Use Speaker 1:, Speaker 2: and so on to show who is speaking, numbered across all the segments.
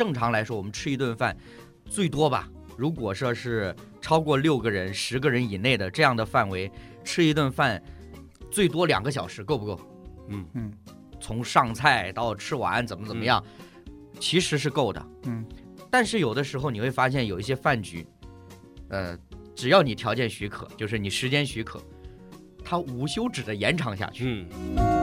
Speaker 1: 正常来说，我们吃一顿饭，最多吧，如果说是超过六个人、十个人以内的这样的范围，吃一顿饭最多两个小时，够不够？
Speaker 2: 嗯
Speaker 3: 嗯
Speaker 1: 从上菜到吃完怎么怎么样，其实是够的。
Speaker 3: 嗯，
Speaker 1: 但是有的时候你会发现有一些饭局，呃，只要你条件许可，就是你时间许可，它无休止的延长下去。
Speaker 2: 嗯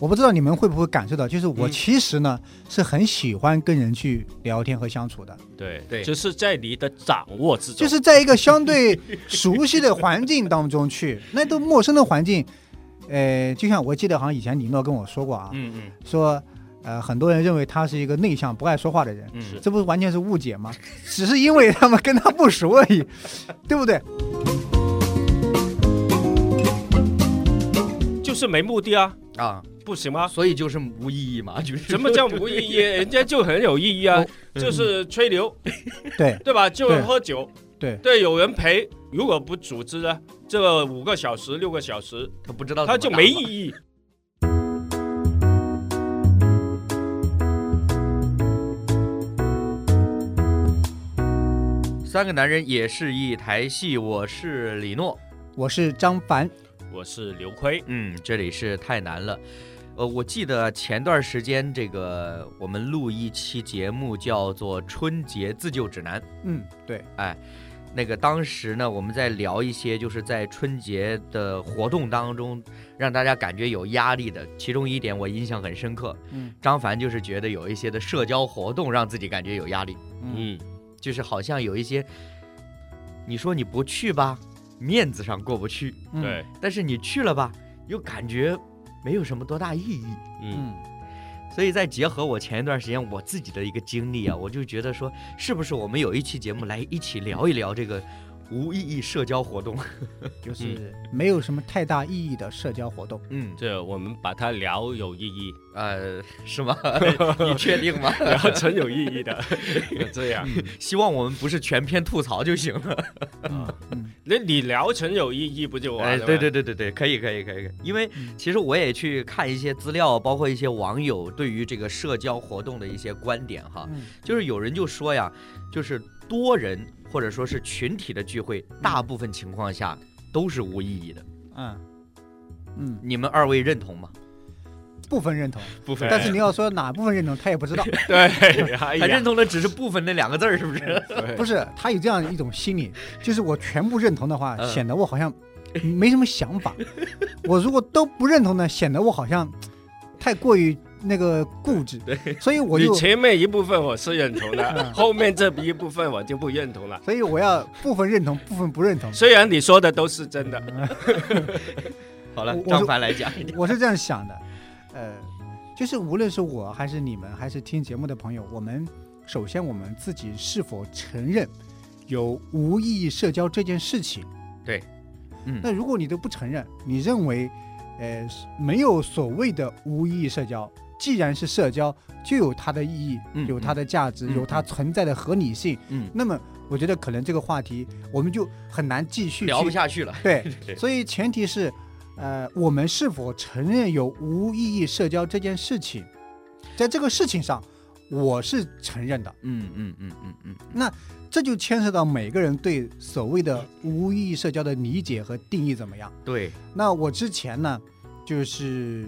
Speaker 3: 我不知道你们会不会感受到，就是我
Speaker 2: 嗯。
Speaker 3: 其实呢、是很喜欢跟人去聊天和相处的，
Speaker 2: 对
Speaker 1: 对。
Speaker 2: 只是在你的掌握之中，
Speaker 3: 就是在一个相对熟悉的环境当中去，那都陌生的环境，呃，就像我记得好像以前李诺跟我说过啊，
Speaker 1: 嗯嗯。
Speaker 3: 说呃很多人认为他是一个内向不爱说话的人，
Speaker 1: 嗯，
Speaker 3: 这不是完全是误解吗？只是因为他们跟他不熟而已，对不对？
Speaker 2: 就是没目的啊，
Speaker 1: 啊，
Speaker 2: 不行吗？
Speaker 1: 所以就是无意义嘛，就是
Speaker 2: 什么叫无意义？人家就很有意义啊，就是吹牛，
Speaker 3: 对
Speaker 2: 对吧？就喝酒，
Speaker 3: 对
Speaker 2: 对，有人陪。如果不组织呢，这五个小时、六个小时，
Speaker 1: 他不知道
Speaker 2: 他就没意义。
Speaker 1: 三个男人也是一台戏，我是李诺。
Speaker 3: 我是张凡，
Speaker 2: 我是刘辉，
Speaker 1: 嗯，这里是太难了。呃，我记得前段时间这个我们录一期节目叫做《春节自救指南》，
Speaker 3: 嗯，对，哎
Speaker 1: 那个当时呢，我们在聊一些就是在春节的活动当中让大家感觉有压力的，其中一点我印象很深刻。
Speaker 3: 嗯。
Speaker 1: 张凡就是觉得有一些的社交活动让自己感觉有压力，
Speaker 3: 嗯
Speaker 2: 嗯，
Speaker 1: 就是好像有一些，你说你不去吧，面子上过不去，
Speaker 3: 嗯。
Speaker 2: 对，
Speaker 1: 但是你去了吧，又感觉没有什么多大意义。
Speaker 2: 嗯，
Speaker 3: 嗯。
Speaker 1: 所以再结合我前一段时间我自己的一个经历啊，我就觉得说，是不是我们有一期节目来一起聊一聊这个无意义社交活动？
Speaker 3: 就是没有什么太大意义的社交活动。
Speaker 1: 嗯，
Speaker 2: 这我们把它聊有意义，
Speaker 1: 呃，是吗？你确定吗？
Speaker 2: 聊成有意义的，这样。
Speaker 1: 希望我们不是全篇吐槽就行了。
Speaker 2: 啊
Speaker 3: 嗯
Speaker 2: 那你聊成有意义不就完
Speaker 1: 哎，
Speaker 2: 了吗？
Speaker 1: 对对对对对，可以可以可以可以，因为
Speaker 3: 嗯
Speaker 1: 其实我也去看一些资料，包括一些网友对于这个社交活动的一些观点哈，
Speaker 3: 嗯
Speaker 1: 就是有人就说呀，就是多人或者说是群体的聚会，大部分情况下都是无意义的。
Speaker 3: 嗯嗯，
Speaker 1: 你们二位认同吗？
Speaker 3: 部分认同，
Speaker 1: 部
Speaker 2: 分
Speaker 3: 但是你要说哪部分认同，他也不知道。
Speaker 2: 对，哎
Speaker 1: 他认同的只是部分那两个字儿，是不是？
Speaker 3: 不是，他有这样一种心理，就是我全部认同的话，
Speaker 1: 嗯
Speaker 3: 显得我好像没什么想法；我如果都不认同呢，显得我好像太过于那个固执。
Speaker 1: 对，
Speaker 3: 所以我就，
Speaker 2: 你前面一部分我是认同的，
Speaker 3: 嗯
Speaker 2: 后面这一部分我就不认同了。
Speaker 3: 所以我要部分认同，部分不认同。
Speaker 2: 虽然你说的都是真的，
Speaker 1: 好了张凡来讲一点。
Speaker 3: 我是这样想的，呃，就是无论是我还是你们，还是听节目的朋友，我们首先我们自己是否承认有无意义社交这件事情？
Speaker 1: 对嗯，
Speaker 3: 那如果你都不承认，你认为，呃，没有所谓的无意义社交，既然是社交，就有它的意义，
Speaker 1: 嗯
Speaker 3: 有它的价值，
Speaker 1: 嗯
Speaker 3: 有它存在的合理性。
Speaker 1: 嗯，
Speaker 3: 那么，我觉得可能这个话题我们就很难继续
Speaker 1: 聊不下去了。
Speaker 3: 对，所以前提是，呃，我们是否承认有无意义社交这件事情，在这个事情上，我是承认的。
Speaker 1: 嗯嗯嗯嗯嗯，那
Speaker 3: 这就牵涉到每个人对所谓的无意义社交的理解和定义怎么样。
Speaker 1: 对，
Speaker 3: 那我之前呢，就是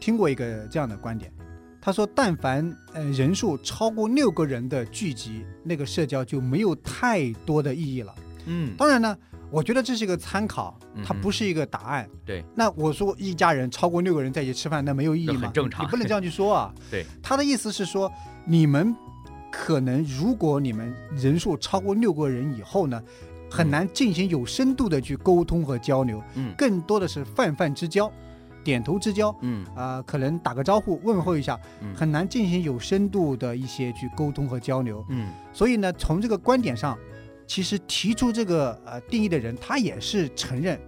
Speaker 3: 听过一个这样的观点，他说，但凡呃人数超过六个人的聚集，那个社交就没有太多的意义了。
Speaker 1: 嗯，
Speaker 3: 当然呢，我觉得这是一个参考，它不是一个答案。
Speaker 1: 对，
Speaker 3: 那我说一家人超过六个人在一起吃饭，那没有意义吗？
Speaker 1: 很正常
Speaker 3: 你不能这样去说啊。
Speaker 1: 对，
Speaker 3: 他的意思是说，你们可能如果你们人数超过六个人以后呢，很难进行有深度的去沟通和交流，
Speaker 1: 嗯
Speaker 3: 更多的是泛泛之交，点头之交。
Speaker 1: 嗯
Speaker 3: 啊、可能打个招呼问候一下，
Speaker 1: 嗯
Speaker 3: 很难进行有深度的一些去沟通和交流。
Speaker 1: 嗯
Speaker 3: 所以呢，从这个观点上，其实提出这个呃定义的人，他也是承认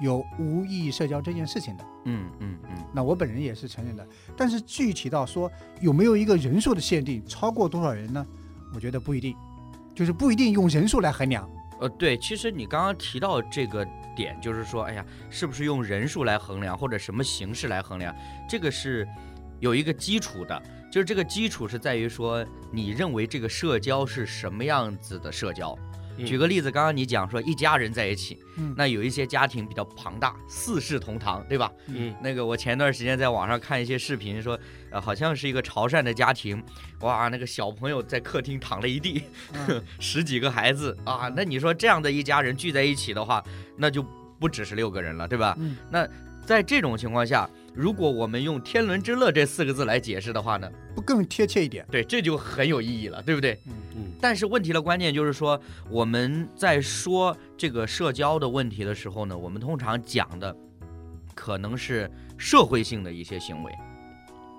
Speaker 3: 有无意义社交这件事情的。
Speaker 1: 嗯嗯嗯，
Speaker 3: 那我本人也是承认的。但是具体到说有没有一个人数的限定，超过多少人呢？我觉得不一定，就是不一定用人数来衡量。
Speaker 1: 呃，对，其实你刚刚提到这个点，就是说，哎呀，是不是用人数来衡量，或者什么形式来衡量？这个是有一个基础的，就是这个基础是在于说，你认为这个社交是什么样子的社交？
Speaker 2: 嗯
Speaker 1: 举个例子，刚刚你讲说一家人在一起，
Speaker 3: 嗯
Speaker 1: 那有一些家庭比较庞大，四世同堂，对吧？
Speaker 2: 嗯
Speaker 1: 那个我前段时间在网上看一些视频说，呃，好像是一个潮汕的家庭，哇，那个小朋友在客厅躺了一地，
Speaker 3: 嗯
Speaker 1: 十几个孩子啊，那你说这样的一家人聚在一起的话，那就不只是六个人了，对吧？
Speaker 3: 嗯
Speaker 1: 那在这种情况下，如果我们用“天伦之乐”这四个字来解释的话呢，
Speaker 3: 不更贴切一点？
Speaker 1: 对，这就很有意义了，对不对？
Speaker 2: 嗯
Speaker 1: 但是问题的关键就是说，我们在说这个社交的问题的时候呢，我们通常讲的可能是社会性的一些行为，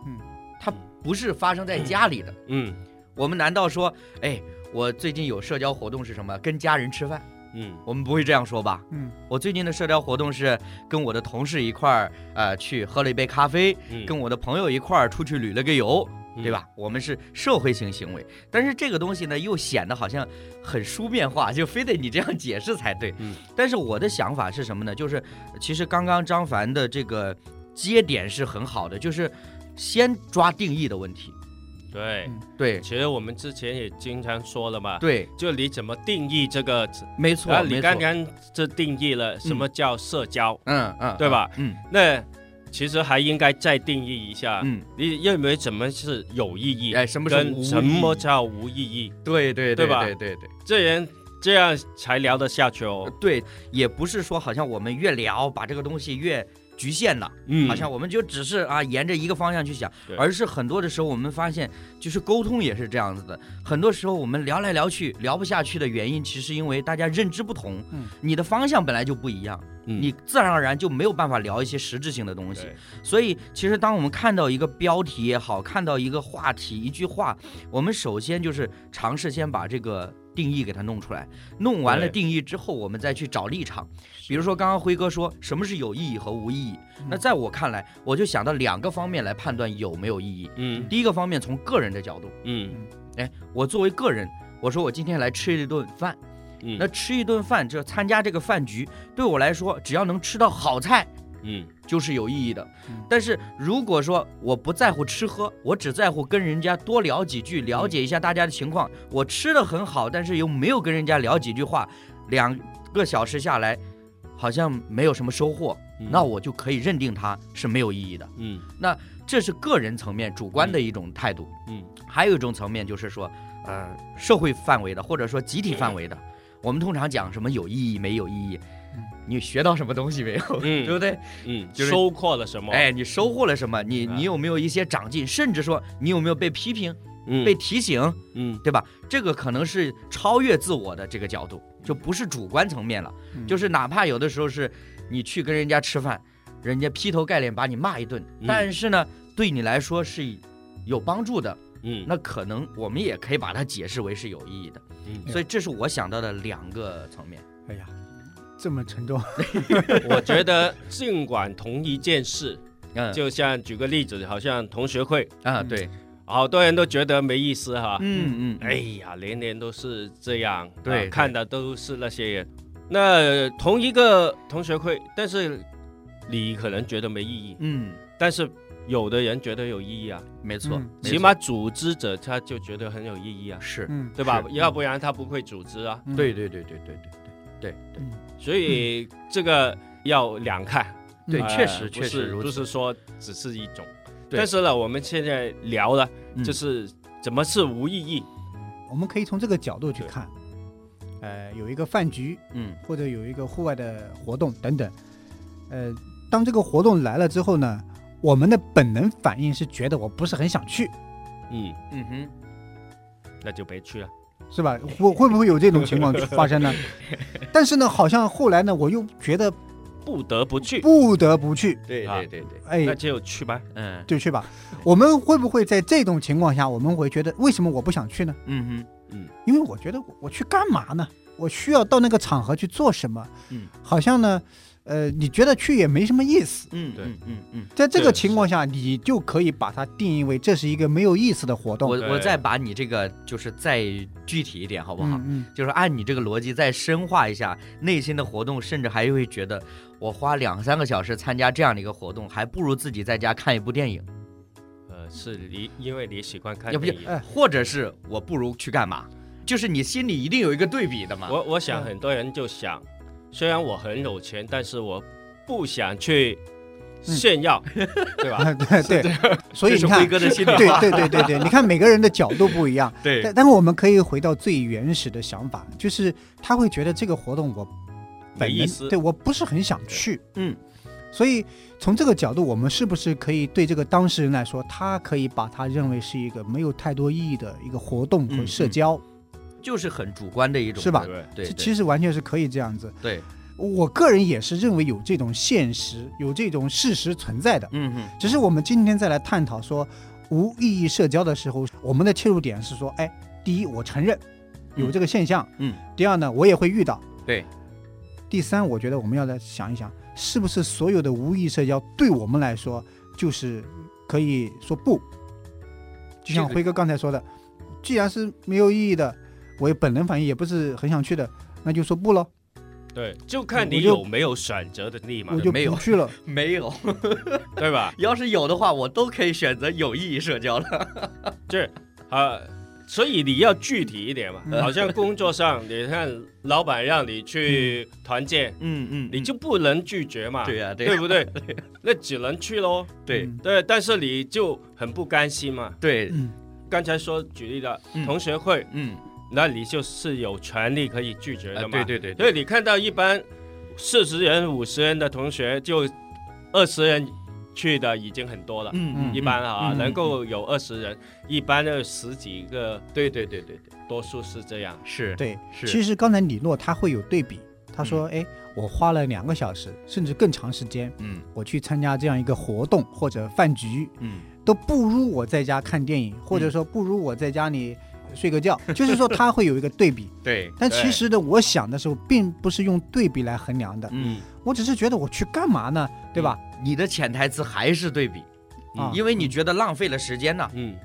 Speaker 3: 嗯，
Speaker 1: 它不是发生在家里的。
Speaker 2: 嗯
Speaker 1: 我们难道说，哎，我最近有社交活动是什么？跟家人吃饭？
Speaker 2: 嗯
Speaker 1: 我们不会这样说吧？
Speaker 3: 嗯
Speaker 1: 我最近的社交活动是跟我的同事一块儿，呃，去喝了一杯咖啡，
Speaker 2: 嗯，
Speaker 1: 跟我的朋友一块儿出去旅了个游，对吧？我们是社会性行为，但是这个东西呢，又显得好像很书面化，就非得你这样解释才对。
Speaker 2: 嗯，
Speaker 1: 但是我的想法是什么呢？就是其实刚刚张凡的这个接点是很好的，就是先抓定义的问题。
Speaker 2: 对。
Speaker 1: 对
Speaker 2: 其实我们之前也经常说了嘛，
Speaker 1: 对，
Speaker 2: 就你怎么定义这个？
Speaker 1: 没错，
Speaker 2: 啊，你刚刚这定义了什么叫社交，
Speaker 1: 嗯嗯，
Speaker 2: 对吧？
Speaker 1: 嗯
Speaker 2: 那其实还应该再定义一下，
Speaker 1: 嗯，
Speaker 2: 你认为什么是有意义？
Speaker 1: 哎，什么是无
Speaker 2: 跟什么叫无意义？
Speaker 1: 对对
Speaker 2: 对吧
Speaker 1: 对对对。
Speaker 2: 这人这样才聊得下去哦。
Speaker 1: 对，也不是说好像我们越聊把这个东西越局限了，
Speaker 2: 嗯
Speaker 1: 好像我们就只是啊沿着一个方向去想，而是很多的时候我们发现，就是沟通也是这样子的。很多时候我们聊来聊去聊不下去的原因，其实因为大家认知不同，
Speaker 3: 嗯
Speaker 1: 你的方向本来就不一样，
Speaker 2: 嗯
Speaker 1: 你自然而然就没有办法聊一些实质性的东西。所以，其实当我们看到一个标题也好，看到一个话题、一句话，我们首先就是尝试先把这个定义给它弄出来。弄完了定义之后，我们再去找立场。比如说，刚刚辉哥说什么是有意义和无意义，
Speaker 3: 嗯
Speaker 1: 那在我看来，我就想到两个方面来判断有没有意义。
Speaker 2: 嗯
Speaker 1: 第一个方面，从个人的角度，
Speaker 2: 嗯
Speaker 1: 哎，我作为个人，我说我今天来吃一顿饭，
Speaker 2: 嗯，
Speaker 1: 那吃一顿饭，就参加这个饭局，对我来说，只要能吃到好菜，
Speaker 2: 嗯。
Speaker 1: 就是有意义的。
Speaker 3: 嗯。
Speaker 1: 但是如果说我不在乎吃喝，我只在乎跟人家多聊几句，了解一下大家的情况，我吃的很好，但是又没有跟人家聊几句话，两个小时下来，好像没有什么收获，
Speaker 2: 嗯。
Speaker 1: 那我就可以认定它是没有意义的。
Speaker 2: 嗯。
Speaker 1: 那这是个人层面主观的一种态度。
Speaker 2: 嗯。
Speaker 1: 还有一种层面就是说，呃，社会范围的或者说集体范围的，我们通常讲什么有意义没有意义
Speaker 3: 嗯，
Speaker 1: 你学到什么东西没有，
Speaker 2: 嗯
Speaker 1: 对不对？
Speaker 2: 嗯，
Speaker 1: 就是
Speaker 2: 收获了什么？
Speaker 1: 哎，你收获了什么？你
Speaker 2: 啊
Speaker 1: 你有没有一些长进？甚至说你有没有被批评、
Speaker 2: 嗯
Speaker 1: 被提醒，
Speaker 2: 嗯
Speaker 1: 对吧？这个可能是超越自我的这个角度，就不是主观层面了。
Speaker 3: 嗯
Speaker 1: 就是哪怕有的时候是你去跟人家吃饭，人家劈头盖脸把你骂一顿，
Speaker 2: 嗯
Speaker 1: 但是呢，对你来说是有帮助的，
Speaker 2: 嗯
Speaker 1: 那可能我们也可以把它解释为是有意义的。
Speaker 2: 嗯，
Speaker 1: 所以这是我想到的两个层面。
Speaker 3: 哎呀，这么沉重，
Speaker 2: 我觉得尽管同一件事，
Speaker 1: 嗯，
Speaker 2: 就像举个例子，好像同学会，
Speaker 1: 啊，
Speaker 3: 嗯。
Speaker 1: 对，
Speaker 2: 好多人都觉得没意思哈。
Speaker 1: 嗯嗯，
Speaker 2: 哎呀，年年都是这样，
Speaker 1: 对。
Speaker 2: 看的都是那些人。那同一个同学会，但是你可能觉得没意义，
Speaker 1: 嗯，
Speaker 2: 但是有的人觉得有意义啊，
Speaker 1: 没错
Speaker 3: 嗯，
Speaker 2: 起码组织者他就觉得很有意义啊，
Speaker 1: 是，
Speaker 3: 嗯，
Speaker 2: 对吧？要不然他不会组织啊。
Speaker 3: 嗯。
Speaker 1: 对，对对对对对对对。对
Speaker 2: 所以这个要两看，
Speaker 1: 对，
Speaker 2: 呃
Speaker 1: 确实确实如此。
Speaker 2: 不是说只是一种。但是呢，我们现在聊的
Speaker 1: 嗯。
Speaker 2: 就是怎么是无意义。
Speaker 3: 我们可以从这个角度去看，呃，有一个饭局
Speaker 1: 嗯。
Speaker 3: 或者有一个户外的活动等等，呃，当这个活动来了之后呢，我们的本能反应是觉得我不是很想去，
Speaker 2: 嗯，
Speaker 1: 嗯哼，
Speaker 2: 那就别去了。
Speaker 3: 是吧？会会不会有这种情况 发生呢？但是呢，好像后来呢，我又觉得
Speaker 2: 不得不去，
Speaker 3: 不得不去，
Speaker 2: 啊
Speaker 1: 对对对对，
Speaker 3: 哎
Speaker 2: 那，就去吧。
Speaker 1: 嗯
Speaker 3: 就去吧。我们会不会在这种情况下，我们会觉得为什么我不想去呢？
Speaker 1: 嗯
Speaker 3: 因为我觉得我我去干嘛呢？我需要到那个场合去做什么？
Speaker 1: 嗯，
Speaker 3: 好像呢，呃，你觉得去也没什么意思。
Speaker 1: 嗯
Speaker 2: 对
Speaker 1: 嗯嗯嗯，
Speaker 3: 在这个情况下，你就可以把它定义为这是一个没有意思的活动，
Speaker 1: 我我再把你这个就是再具体一点好不好？
Speaker 3: 嗯
Speaker 1: 就是按你这个逻辑再深化一下内心的活动，甚至还会觉得我花两三个小时参加这样的一个活动，还不如自己在家看一部电影。
Speaker 2: 呃，是你因为你喜欢看
Speaker 1: 要不
Speaker 2: 电影。
Speaker 3: 哎
Speaker 1: 或者是我不如去干嘛？就是你心里一定有一个对比的嘛。
Speaker 2: 我我想
Speaker 3: 嗯
Speaker 2: 很多人就想，虽然我很有钱，但是我不想去炫耀，对吧？
Speaker 3: 对 对，所以
Speaker 1: 辉
Speaker 3: 你看，
Speaker 1: 哥的心里
Speaker 3: 对
Speaker 1: 话。
Speaker 3: 对对对对，你看每个人的角度不一样，
Speaker 1: 对。
Speaker 3: 但但是我们可以回到最原始的想法，就是他会觉得这个活动我本
Speaker 2: 意思。
Speaker 3: 对我不是很想去，
Speaker 1: 嗯，
Speaker 3: 所以从这个角度，我们是不是可以对这个当事人来说，他可以把他认为是一个没有太多意义的一个活动和
Speaker 1: 嗯嗯
Speaker 3: 社交，
Speaker 1: 就是很主观的一种，
Speaker 3: 是吧？
Speaker 2: 对对？
Speaker 3: 其实完全是可以这样子。
Speaker 1: 对，
Speaker 3: 我个人也是认为有这种现实、有这种事实存在的，
Speaker 1: 嗯嗯，
Speaker 3: 只是我们今天再来探讨说无意义社交的时候，我们的切入点是说，哎，第一，我承认有这个现象，
Speaker 1: 嗯，
Speaker 3: 第二呢，我也会遇到，
Speaker 1: 对，
Speaker 3: 第三，我觉得我们要来想一想，是不是所有的无意义社交对我们来说就是可以说不？就像辉哥刚才说的，既然是没有意义的，我也本能反应也不是很想去的，那就说不喽，
Speaker 2: 对，就看你有没有选择的力嘛
Speaker 3: 我，就
Speaker 1: 没有
Speaker 3: 不去了。
Speaker 1: 没有，
Speaker 2: 对吧？
Speaker 1: 要是有的话，我都可以选择有意义社交了。
Speaker 2: 这 啊，所以你要具体一点嘛。
Speaker 3: 嗯
Speaker 2: 好像工作上，你看老板让你去团建，
Speaker 1: 嗯嗯
Speaker 2: 你就不能拒绝嘛，
Speaker 1: 对呀，对
Speaker 2: 不对？那只能去喽。
Speaker 1: 对
Speaker 3: 嗯
Speaker 2: 对，但是你就很不甘心嘛。
Speaker 1: 对，
Speaker 3: 嗯
Speaker 2: 刚才说举例的
Speaker 1: 嗯
Speaker 2: 同学会，
Speaker 1: 嗯，
Speaker 2: 那你就是有权利可以拒绝
Speaker 1: 啊
Speaker 2: 的嘛。
Speaker 1: 对对对，
Speaker 2: 所以你看到一般四十人、五十人的同学，就二十人去的已经很多了。
Speaker 1: 嗯嗯，
Speaker 2: 一般啊，
Speaker 3: 嗯
Speaker 2: 能够有二十人，一般的十几个，
Speaker 1: 对对对对。对，
Speaker 2: 多数是这样。
Speaker 1: 是，
Speaker 3: 对，
Speaker 1: 是，
Speaker 3: 其实刚才李诺他会有对比，他说，哎，我花了两个小时，甚至更长时间，
Speaker 1: 嗯。
Speaker 3: 我去参加这样一个活动或者饭局，
Speaker 1: 嗯。
Speaker 3: 都不如我在家看电影，或者说不如我在家里睡个觉。就是说他会有一个对比，
Speaker 1: 对，
Speaker 3: 但其实呢，我想的时候并不是用对比来衡量的，
Speaker 1: 嗯，
Speaker 3: 我只是觉得我去干嘛呢，对吧？
Speaker 1: 你的潜台词还是对比，
Speaker 3: 啊。
Speaker 1: 因为你觉得浪费了时间呢。
Speaker 2: 嗯，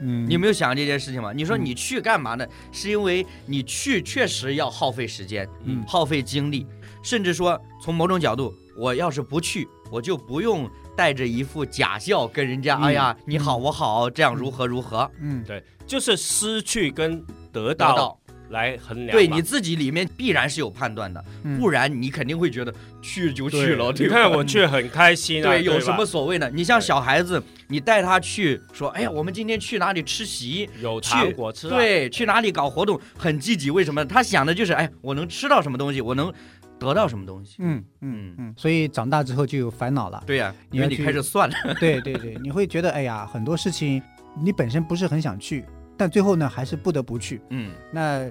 Speaker 3: 嗯，
Speaker 1: 你有没有想这件事情吗？你说
Speaker 3: 嗯。
Speaker 1: 你去干嘛呢？是因为你去确实要耗费时间，
Speaker 3: 嗯。
Speaker 1: 耗费精力，甚至说从某种角度，我要是不去，我就不用带着一副假笑跟人家，
Speaker 3: 嗯
Speaker 1: 哎呀，你好，我好，这样如何如何，
Speaker 3: 嗯。
Speaker 2: 对，就是失去跟得
Speaker 1: 得
Speaker 2: 到
Speaker 1: 到。
Speaker 2: 来衡量。
Speaker 1: 对你自己里面必然是有判断的，
Speaker 3: 嗯
Speaker 1: 不然你肯定会觉得去就去了。
Speaker 2: 你看我去很开心啊，
Speaker 1: 对，有什么所谓呢？你像小孩子，你带他去说，哎呀，我们今天去哪里吃席？
Speaker 2: 有
Speaker 1: 去
Speaker 2: 糖果吃啊？
Speaker 1: 对，去哪里搞活动，很积极。为什么？他想的就是，哎，我能吃到什么东西，我能得到什么东西。
Speaker 3: 嗯嗯
Speaker 1: 嗯，
Speaker 3: 嗯，所以长大之后就有烦恼了。
Speaker 1: 对呀、因为你开始算了。
Speaker 3: 对对对，你会觉得哎呀，很多事情你本身不是很想去，但最后呢还是不得不去。
Speaker 1: 嗯。
Speaker 3: 那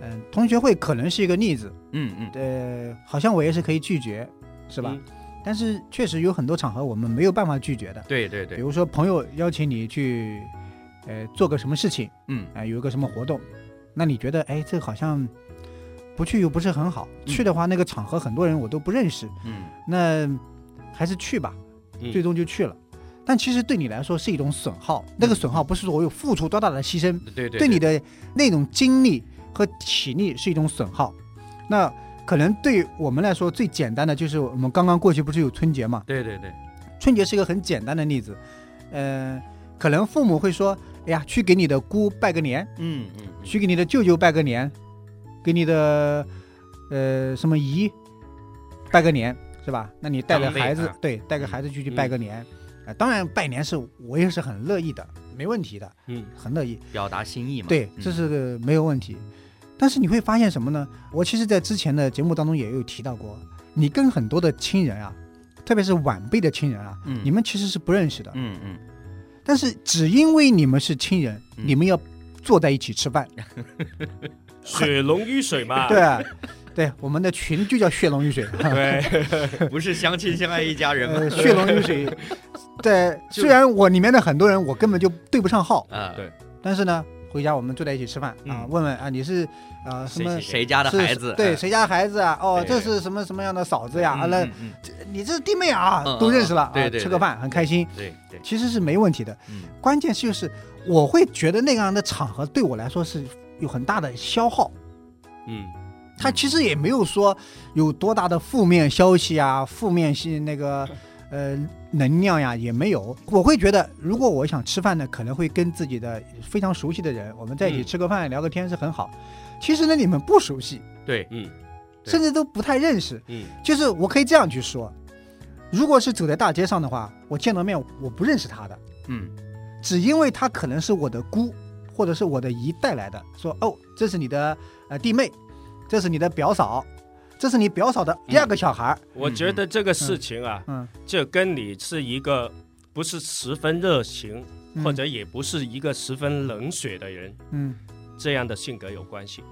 Speaker 3: 嗯、同学会可能是一个例子，
Speaker 1: 嗯嗯，
Speaker 3: 呃，好像我也是可以拒绝，是吧？
Speaker 2: 嗯。
Speaker 3: 但是确实有很多场合我们没有办法拒绝的，
Speaker 1: 对对对，
Speaker 3: 比如说朋友邀请你去，呃，做个什么事情，
Speaker 1: 嗯。
Speaker 3: 啊、有一个什么活动，那你觉得哎，这好像不去又不是很好，去的话那个场合很多人我都不认识，
Speaker 1: 嗯。
Speaker 3: 那还是去吧，
Speaker 2: 嗯。
Speaker 3: 最终就去了。但其实对你来说是一种损耗，那个损耗不是说我有付出多大的牺牲，
Speaker 1: 对对
Speaker 3: 对你的那种精力和体力是一种损耗。那可能对我们来说最简单的就是我们刚刚过去不是有春节嘛？
Speaker 1: 对对对，
Speaker 3: 春节是一个很简单的例子，嗯，可能父母会说，哎呀，去给你的姑拜个年，
Speaker 1: 嗯嗯
Speaker 3: 去给你的舅舅拜个年，给你的呃什么姨拜个年，是吧？那你带着孩子
Speaker 1: 啊，
Speaker 3: 对，带个孩子去去拜个年，啊、当然拜年是我也是很乐意的，没问题的，
Speaker 2: 嗯，
Speaker 3: 很乐意。
Speaker 1: 表达心意嘛。
Speaker 3: 对，
Speaker 1: 嗯
Speaker 3: 这是个没有问题。但是你会发现什么呢？我其实，在之前的节目当中也有提到过，你跟很多的亲人啊，特别是晚辈的亲人啊，
Speaker 1: 嗯
Speaker 3: 你们其实是不认识的。
Speaker 1: 嗯嗯，
Speaker 3: 但是只因为你们是亲人，
Speaker 1: 嗯
Speaker 3: 你们要坐在一起吃饭。
Speaker 2: 血浓于水嘛。
Speaker 3: 对啊，对，我们的群就叫血浓于水。
Speaker 2: 对，
Speaker 1: 不是相亲相爱一家人吗？
Speaker 3: 呃，血浓于水。对，虽然我里面的很多人我根本就对不上号，
Speaker 1: 啊，
Speaker 2: 对。
Speaker 3: 但是呢，回家我们坐在一起吃饭啊，
Speaker 1: 嗯。
Speaker 3: 问问啊你是啊什么
Speaker 2: 谁
Speaker 1: 家的孩子？
Speaker 3: 对，
Speaker 1: 哎。
Speaker 3: 谁家的孩子啊？哦，这是什么什么样的嫂子呀？啊，那你这是弟妹啊？
Speaker 1: 嗯，
Speaker 3: 都认识了
Speaker 1: 对对对
Speaker 3: 吃个饭很开心，
Speaker 1: 对对，
Speaker 3: 其实是没问题的。
Speaker 1: 嗯。
Speaker 3: 关键就是我会觉得那样的场合对我来说是有很大的消耗。
Speaker 2: 嗯，
Speaker 3: 他其实也没有说有多大的负面消息啊，负面性那个呃能量呀也没有。我会觉得，如果我想吃饭呢，可能会跟自己的非常熟悉的人，我们在一起
Speaker 2: 嗯
Speaker 3: 吃个饭、聊个天是很好。其实呢，你们不熟悉，
Speaker 1: 对，
Speaker 2: 嗯。
Speaker 3: 甚至都不太认识。
Speaker 2: 嗯。
Speaker 3: 就是我可以这样去说，如果是走在大街上的话，我见到面我不认识他的，
Speaker 1: 嗯。
Speaker 3: 只因为他可能是我的姑或者是我的姨带来的，说哦，这是你的呃弟妹，这是你的表嫂，这是你表嫂的第二个小孩。儿，
Speaker 2: 我觉得这个事情啊，
Speaker 3: 嗯，
Speaker 2: 这跟你是一个不是十分热情，
Speaker 3: 嗯。
Speaker 2: 或者也不是一个十分冷血的人，
Speaker 3: 嗯。
Speaker 2: 这样的性格有关系。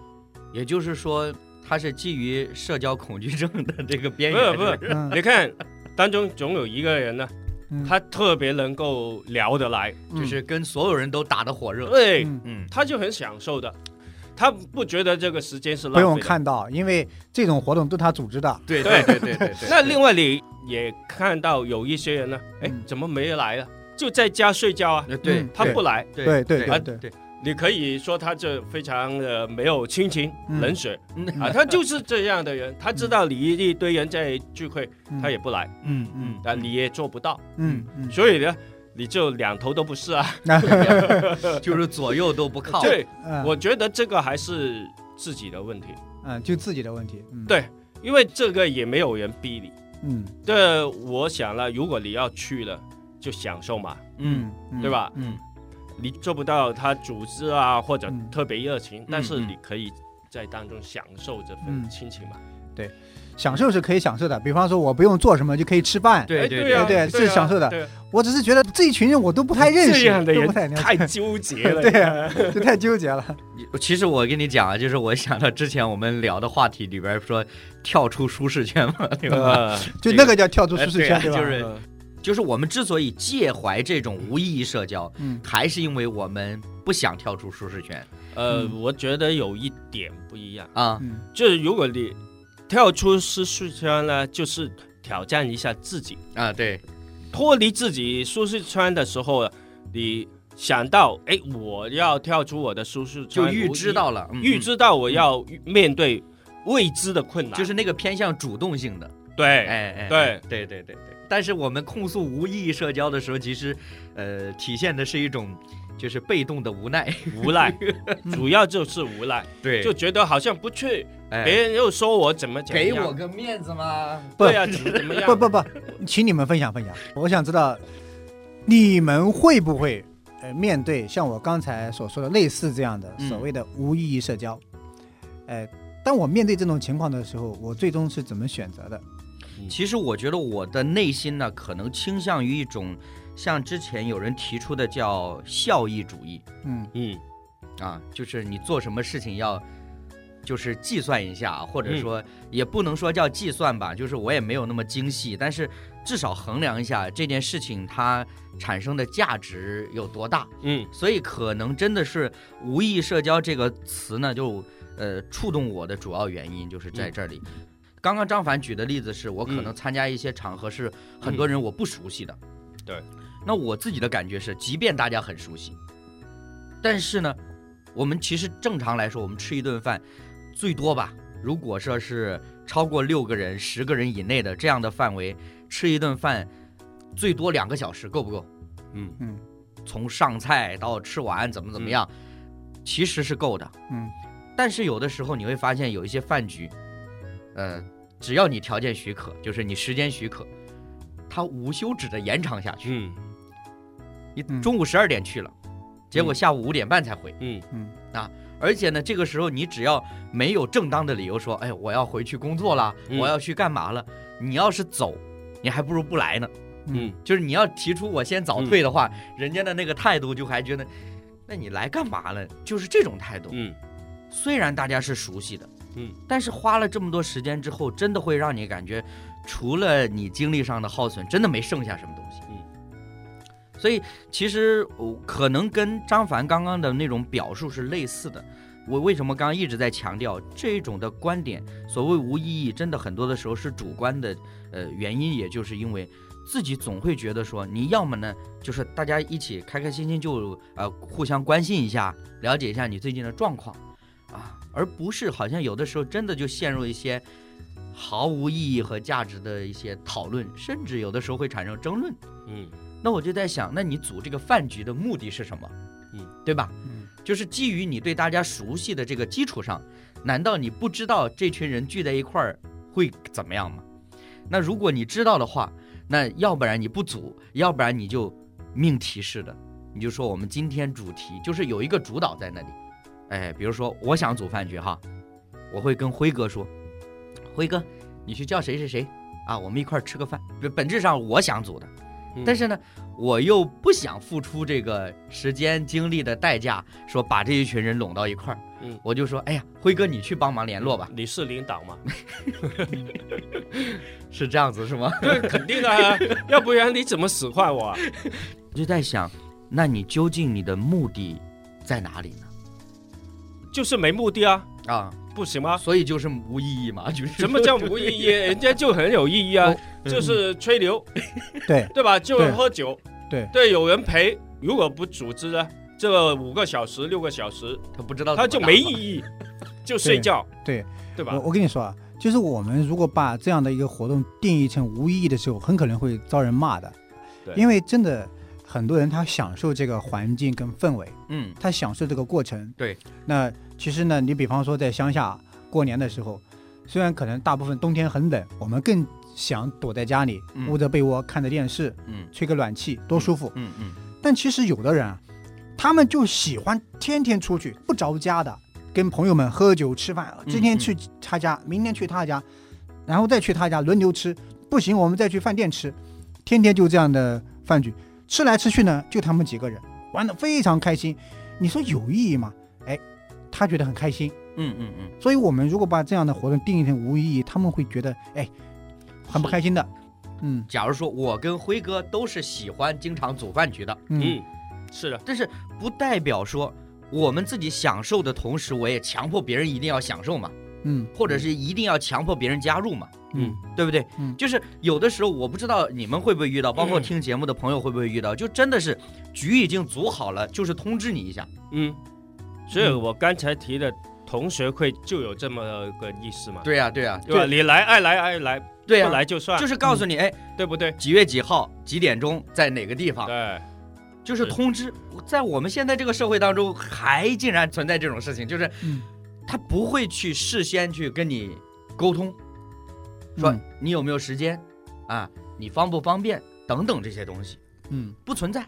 Speaker 1: 也就是说，他是基于社交恐惧症的这个边
Speaker 2: 不是
Speaker 1: 缘，
Speaker 2: 不是，
Speaker 3: 嗯。
Speaker 2: 你看当中总有一个人呢，
Speaker 3: 嗯，
Speaker 2: 他特别能够聊得来，
Speaker 3: 嗯。
Speaker 1: 就是跟所有人都打得火热。
Speaker 2: 对，
Speaker 3: 嗯。
Speaker 1: 嗯，
Speaker 2: 他就很享受的，他不觉得这个时间是浪费
Speaker 3: 不用。看到，因为这种活动都他组织的，
Speaker 1: 对对对对对对。
Speaker 2: 那另外你也看到有一些人呢，哎
Speaker 3: 嗯，
Speaker 2: 怎么没来了？就在家睡觉啊，
Speaker 1: 呃对
Speaker 3: 嗯
Speaker 2: 他不来。
Speaker 1: 对
Speaker 3: 对对
Speaker 1: 啊
Speaker 3: 对
Speaker 1: 对，
Speaker 2: 你可以说他这非常的没有亲情、
Speaker 3: 嗯
Speaker 2: 冷血。
Speaker 1: 嗯。
Speaker 2: 啊，他就是这样的人。他知道你一堆人在聚会，
Speaker 3: 嗯。
Speaker 2: 他也不来，
Speaker 1: 嗯嗯，
Speaker 2: 但你也做不到，
Speaker 3: 嗯嗯，
Speaker 2: 所以呢，你就两头都不是啊。
Speaker 1: 就是左右都不靠。
Speaker 2: 对，
Speaker 3: 嗯
Speaker 2: 我觉得这个还是自己的问题，
Speaker 3: 嗯就自己的问题，嗯
Speaker 2: 对因为这个也没有人逼你。
Speaker 3: 嗯
Speaker 2: 这我想了，如果你要去了，就享受嘛，
Speaker 1: 嗯
Speaker 3: 嗯
Speaker 2: 对吧？
Speaker 1: 嗯
Speaker 2: 你做不到他组织啊，或者
Speaker 3: 嗯
Speaker 2: 特别热情，但是
Speaker 1: 嗯
Speaker 2: 你可以在当中享受这份
Speaker 3: 嗯
Speaker 2: 亲情嘛。
Speaker 3: 享受是可以享受的，比方说我不用做什么就可以吃饭，
Speaker 1: 对对
Speaker 2: 哎对啊
Speaker 3: 对对是
Speaker 2: 啊
Speaker 3: 享受的。我只是觉得这一群人我都不太认识，
Speaker 2: 这样的人
Speaker 3: 都不太
Speaker 2: 纠结了。
Speaker 3: 对啊，就太纠结了。
Speaker 1: 其实我跟你讲啊，就是我想到之前我们聊的话题里边说跳出舒适圈嘛，对吧？
Speaker 2: 呃，
Speaker 3: 就那个叫跳出舒适圈，对吧？
Speaker 1: 就是
Speaker 2: 呃
Speaker 1: 就是我们之所以介怀这种无意义社交，
Speaker 3: 嗯。
Speaker 1: 还是因为我们不想跳出舒适圈。
Speaker 2: 呃，
Speaker 3: 嗯。
Speaker 2: 我觉得有一点不一样，
Speaker 1: 啊。
Speaker 3: 嗯。
Speaker 2: 就是如果你跳出舒适圈呢，就是挑战一下自己，
Speaker 1: 啊，对，
Speaker 2: 脱离自己舒适圈的时候，你想到，哎，我要跳出我的舒适圈，
Speaker 1: 就预知到了，嗯。
Speaker 2: 预，知到我要面对未知的困难，
Speaker 1: 嗯就是那个偏向主动性的，
Speaker 2: 对，
Speaker 1: 哎哎，
Speaker 2: 对。
Speaker 1: 哎对对对对。但是我们控诉无意义社交的时候，其实，呃，体现的是一种就是被动的无奈，
Speaker 2: 无奈，主要就是无奈，
Speaker 1: 对
Speaker 2: 就觉得好像不去，
Speaker 1: 哎
Speaker 2: 别人又说我怎么怎么样
Speaker 1: 给我个面子嘛。
Speaker 2: 对呀、怎么怎么样？
Speaker 3: 不不不，请你们分享分享。我想知道你们会不会呃面对像我刚才所说的类似这样的
Speaker 1: 嗯
Speaker 3: 所谓的无意义社交，呃，当我面对这种情况的时候，我最终是怎么选择的？
Speaker 1: 其实我觉得我的内心呢，可能倾向于一种像之前有人提出的叫效益主义
Speaker 3: 嗯
Speaker 2: 嗯
Speaker 1: 啊，就是你做什么事情要就是计算一下，或者
Speaker 2: 嗯
Speaker 1: 说也不能说叫计算吧，就是我也没有那么精细，但是至少衡量一下这件事情它产生的价值有多大。
Speaker 2: 嗯
Speaker 1: 所以可能真的是无意社交这个词呢，就呃触动我的主要原因就是在这里。刚刚张凡举的例子是我可能参加一些场合是很多人我不熟悉的，
Speaker 2: 对。
Speaker 1: 那我自己的感觉是，即便大家很熟悉，但是呢，我们其实正常来说，我们吃一顿饭，最多吧，如果说是超过六个人、十个人以内的这样的范围，吃一顿饭，最多两个小时，够不够？
Speaker 2: 嗯
Speaker 3: 嗯
Speaker 1: 从上菜到吃完怎么怎么样，其实是够的。
Speaker 3: 嗯
Speaker 1: 但是有的时候你会发现有一些饭局，呃，只要你条件许可，就是你时间许可，它无休止的延长下去。
Speaker 2: 嗯
Speaker 1: 你
Speaker 3: 嗯
Speaker 1: 中午十二点去了，结果下午五点半才回，
Speaker 2: 嗯
Speaker 3: 嗯啊
Speaker 1: 而且呢，这个时候你只要没有正当的理由说，哎，我要回去工作了，
Speaker 2: 嗯
Speaker 1: 我要去干嘛了，你要是走，你还不如不来呢。
Speaker 2: 嗯
Speaker 1: 就是你要提出我先早退的话，人家的那个态度就还觉得，那你来干嘛了？就是这种态度。
Speaker 2: 嗯
Speaker 1: 虽然大家是熟悉的，
Speaker 2: 嗯，
Speaker 1: 但是花了这么多时间之后，真的会让你感觉，除了你精力上的耗损，真的没剩下什么东西。所以其实我可能跟张凡刚刚的那种表述是类似的。我为什么刚刚一直在强调这种的观点？所谓无意义，真的很多的时候是主观的，呃，原因也就是因为自己总会觉得说，你要么呢，就是大家一起开开心心就呃互相关心一下，了解一下你最近的状况，啊，而不是好像有的时候真的就陷入一些毫无意义和价值的一些讨论，甚至有的时候会产生争论。
Speaker 2: 嗯
Speaker 1: 那我就在想，那你组这个饭局的目的是什么？
Speaker 2: 嗯，
Speaker 1: 对吧？
Speaker 3: 嗯
Speaker 1: 就是基于你对大家熟悉的这个基础上，难道你不知道这群人聚在一块儿会怎么样吗？那如果你知道的话，那要不然你不组，要不然你就命题式的，你就说我们今天主题就是有一个主导在那里，哎，比如说我想组饭局哈，我会跟辉哥说，辉哥，你去叫谁谁谁啊，我们一块儿吃个饭。本本质上我想组的，
Speaker 2: 嗯
Speaker 1: 但是呢，我又不想付出这个时间精力的代价，说把这一群人拢到一块儿。
Speaker 2: 嗯
Speaker 1: 我就说，哎呀，辉哥，你去帮忙联络吧，
Speaker 2: 你是领导嘛？
Speaker 1: 是这样子是吗？
Speaker 2: 对，肯定的啊，要不然你怎么使唤我啊？
Speaker 1: 我就在想，那你究竟你的目的在哪里呢？
Speaker 2: 就是没目的啊，
Speaker 1: 啊，
Speaker 2: 不行吗？
Speaker 1: 所以就是无意义嘛，就是
Speaker 2: 什么叫无意义？人家就很有意义啊，就是吹牛，
Speaker 3: 对
Speaker 2: 对吧？就
Speaker 3: 对
Speaker 2: 喝酒，
Speaker 3: 对
Speaker 2: 对，有人陪。如果不组织呢，这五个小时、六个小时，
Speaker 1: 他不知道
Speaker 2: 他就没意义，就睡觉，
Speaker 3: 对，
Speaker 2: 对吧
Speaker 3: 我？我跟你说啊，就是我们如果把这样的一个活动定义成无意义的时候，很可能会遭人骂的
Speaker 2: 对，
Speaker 3: 因为真的很多人他享受这个环境跟氛围，
Speaker 1: 嗯
Speaker 3: 他享受这个过程。
Speaker 1: 对，
Speaker 3: 那其实呢，你比方说在乡下过年的时候，虽然可能大部分冬天很冷，我们更想躲在家里，
Speaker 1: 嗯
Speaker 3: 捂着被窝看着电视，
Speaker 1: 嗯
Speaker 3: 吹个暖气，多舒服。
Speaker 1: 嗯嗯
Speaker 3: 但其实有的人啊，他们就喜欢天天出去，不着家的，跟朋友们喝酒吃饭，
Speaker 1: 嗯
Speaker 3: 今天去他家，明天去他家，然后再去他家轮流吃，不行我们再去饭店吃，天天就这样的饭局，吃来吃去呢，就他们几个人玩的非常开心。你说有意义吗？哎，他觉得很开心。
Speaker 1: 嗯嗯嗯，
Speaker 3: 所以我们如果把这样的活动定义成无意义，他们会觉得哎，很不开心的。嗯。
Speaker 1: 假如说我跟辉哥都是喜欢经常组饭局的，
Speaker 3: 嗯。
Speaker 2: 嗯，是的，
Speaker 1: 但是不代表说我们自己享受的同时，我也强迫别人一定要享受嘛，
Speaker 3: 嗯。
Speaker 1: 或者是一定要强迫别人加入嘛，
Speaker 3: 嗯。
Speaker 1: 对不对？
Speaker 3: 嗯。
Speaker 1: 就是有的时候我不知道你们会不会遇到，包括
Speaker 2: 嗯
Speaker 1: 听节目的朋友会不会遇到，就真的是局已经组好了，就是通知你一下。
Speaker 2: 嗯，所以我刚才提的同学会就有这么个意思嘛，
Speaker 1: 对呀、对呀、
Speaker 2: 对吧？你来爱来爱来，
Speaker 1: 对呀、
Speaker 2: 不来就算，
Speaker 1: 就是告诉你，哎，
Speaker 2: 对不对？
Speaker 1: 几月几号几点钟在哪个地方，
Speaker 2: 对，
Speaker 1: 就是
Speaker 2: 是。
Speaker 1: 通知。在我们现在这个社会当中，还竟然存在这种事情，就是
Speaker 3: 嗯。
Speaker 1: 他不会去事先去跟你沟通，说
Speaker 3: 嗯。
Speaker 1: 你有没有时间啊，你方不方便等等这些东西
Speaker 3: 嗯，
Speaker 1: 不存在，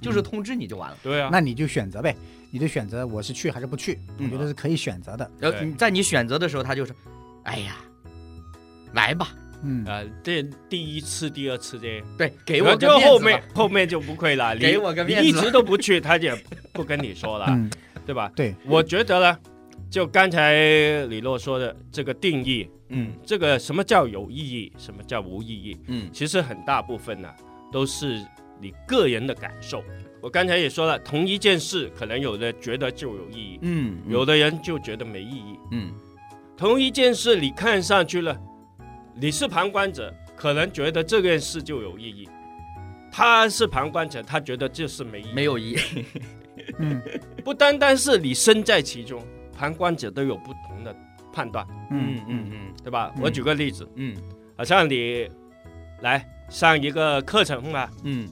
Speaker 1: 就是通知你就完了。
Speaker 2: 对啊，
Speaker 3: 那你就选择呗，你的选择我是去还是不去，我
Speaker 1: 嗯
Speaker 3: 觉得是可以选择的。
Speaker 1: 然后在你选择的时候，他就说：“哎呀，来吧，
Speaker 3: 嗯。
Speaker 2: 啊，这第一次、第二次这，
Speaker 1: 对，给我
Speaker 2: 就
Speaker 1: 个面子吧。
Speaker 2: 后面后面就不会了，你
Speaker 1: 给我个面子。
Speaker 2: 你一直都不去，他也不跟你说了，
Speaker 3: 嗯，
Speaker 2: 对吧？
Speaker 3: 对，
Speaker 2: 我觉得呢，就刚才李洛说的这个定义，
Speaker 1: 嗯。
Speaker 2: 这个什么叫有意义，什么叫无意义，
Speaker 1: 嗯。
Speaker 2: 其实很大部分呢都是你个人的感受。我刚才也说了，同一件事，可能有的觉得就有意义，
Speaker 1: 嗯，
Speaker 2: 有的人就觉得没意义。
Speaker 1: 嗯
Speaker 2: 同一件事，你看上去了，你是旁观者，可能觉得这件事就有意义；他是旁观者，他觉得这是没意义。
Speaker 1: 没有意义。
Speaker 3: 嗯
Speaker 2: 不单单是你身在其中，旁观者都有不同的判断，
Speaker 3: 嗯
Speaker 1: 嗯嗯
Speaker 2: 对吧？
Speaker 1: 嗯
Speaker 2: 我举个例子，
Speaker 1: 嗯
Speaker 2: 好像你来上一个课程啊，
Speaker 1: 嗯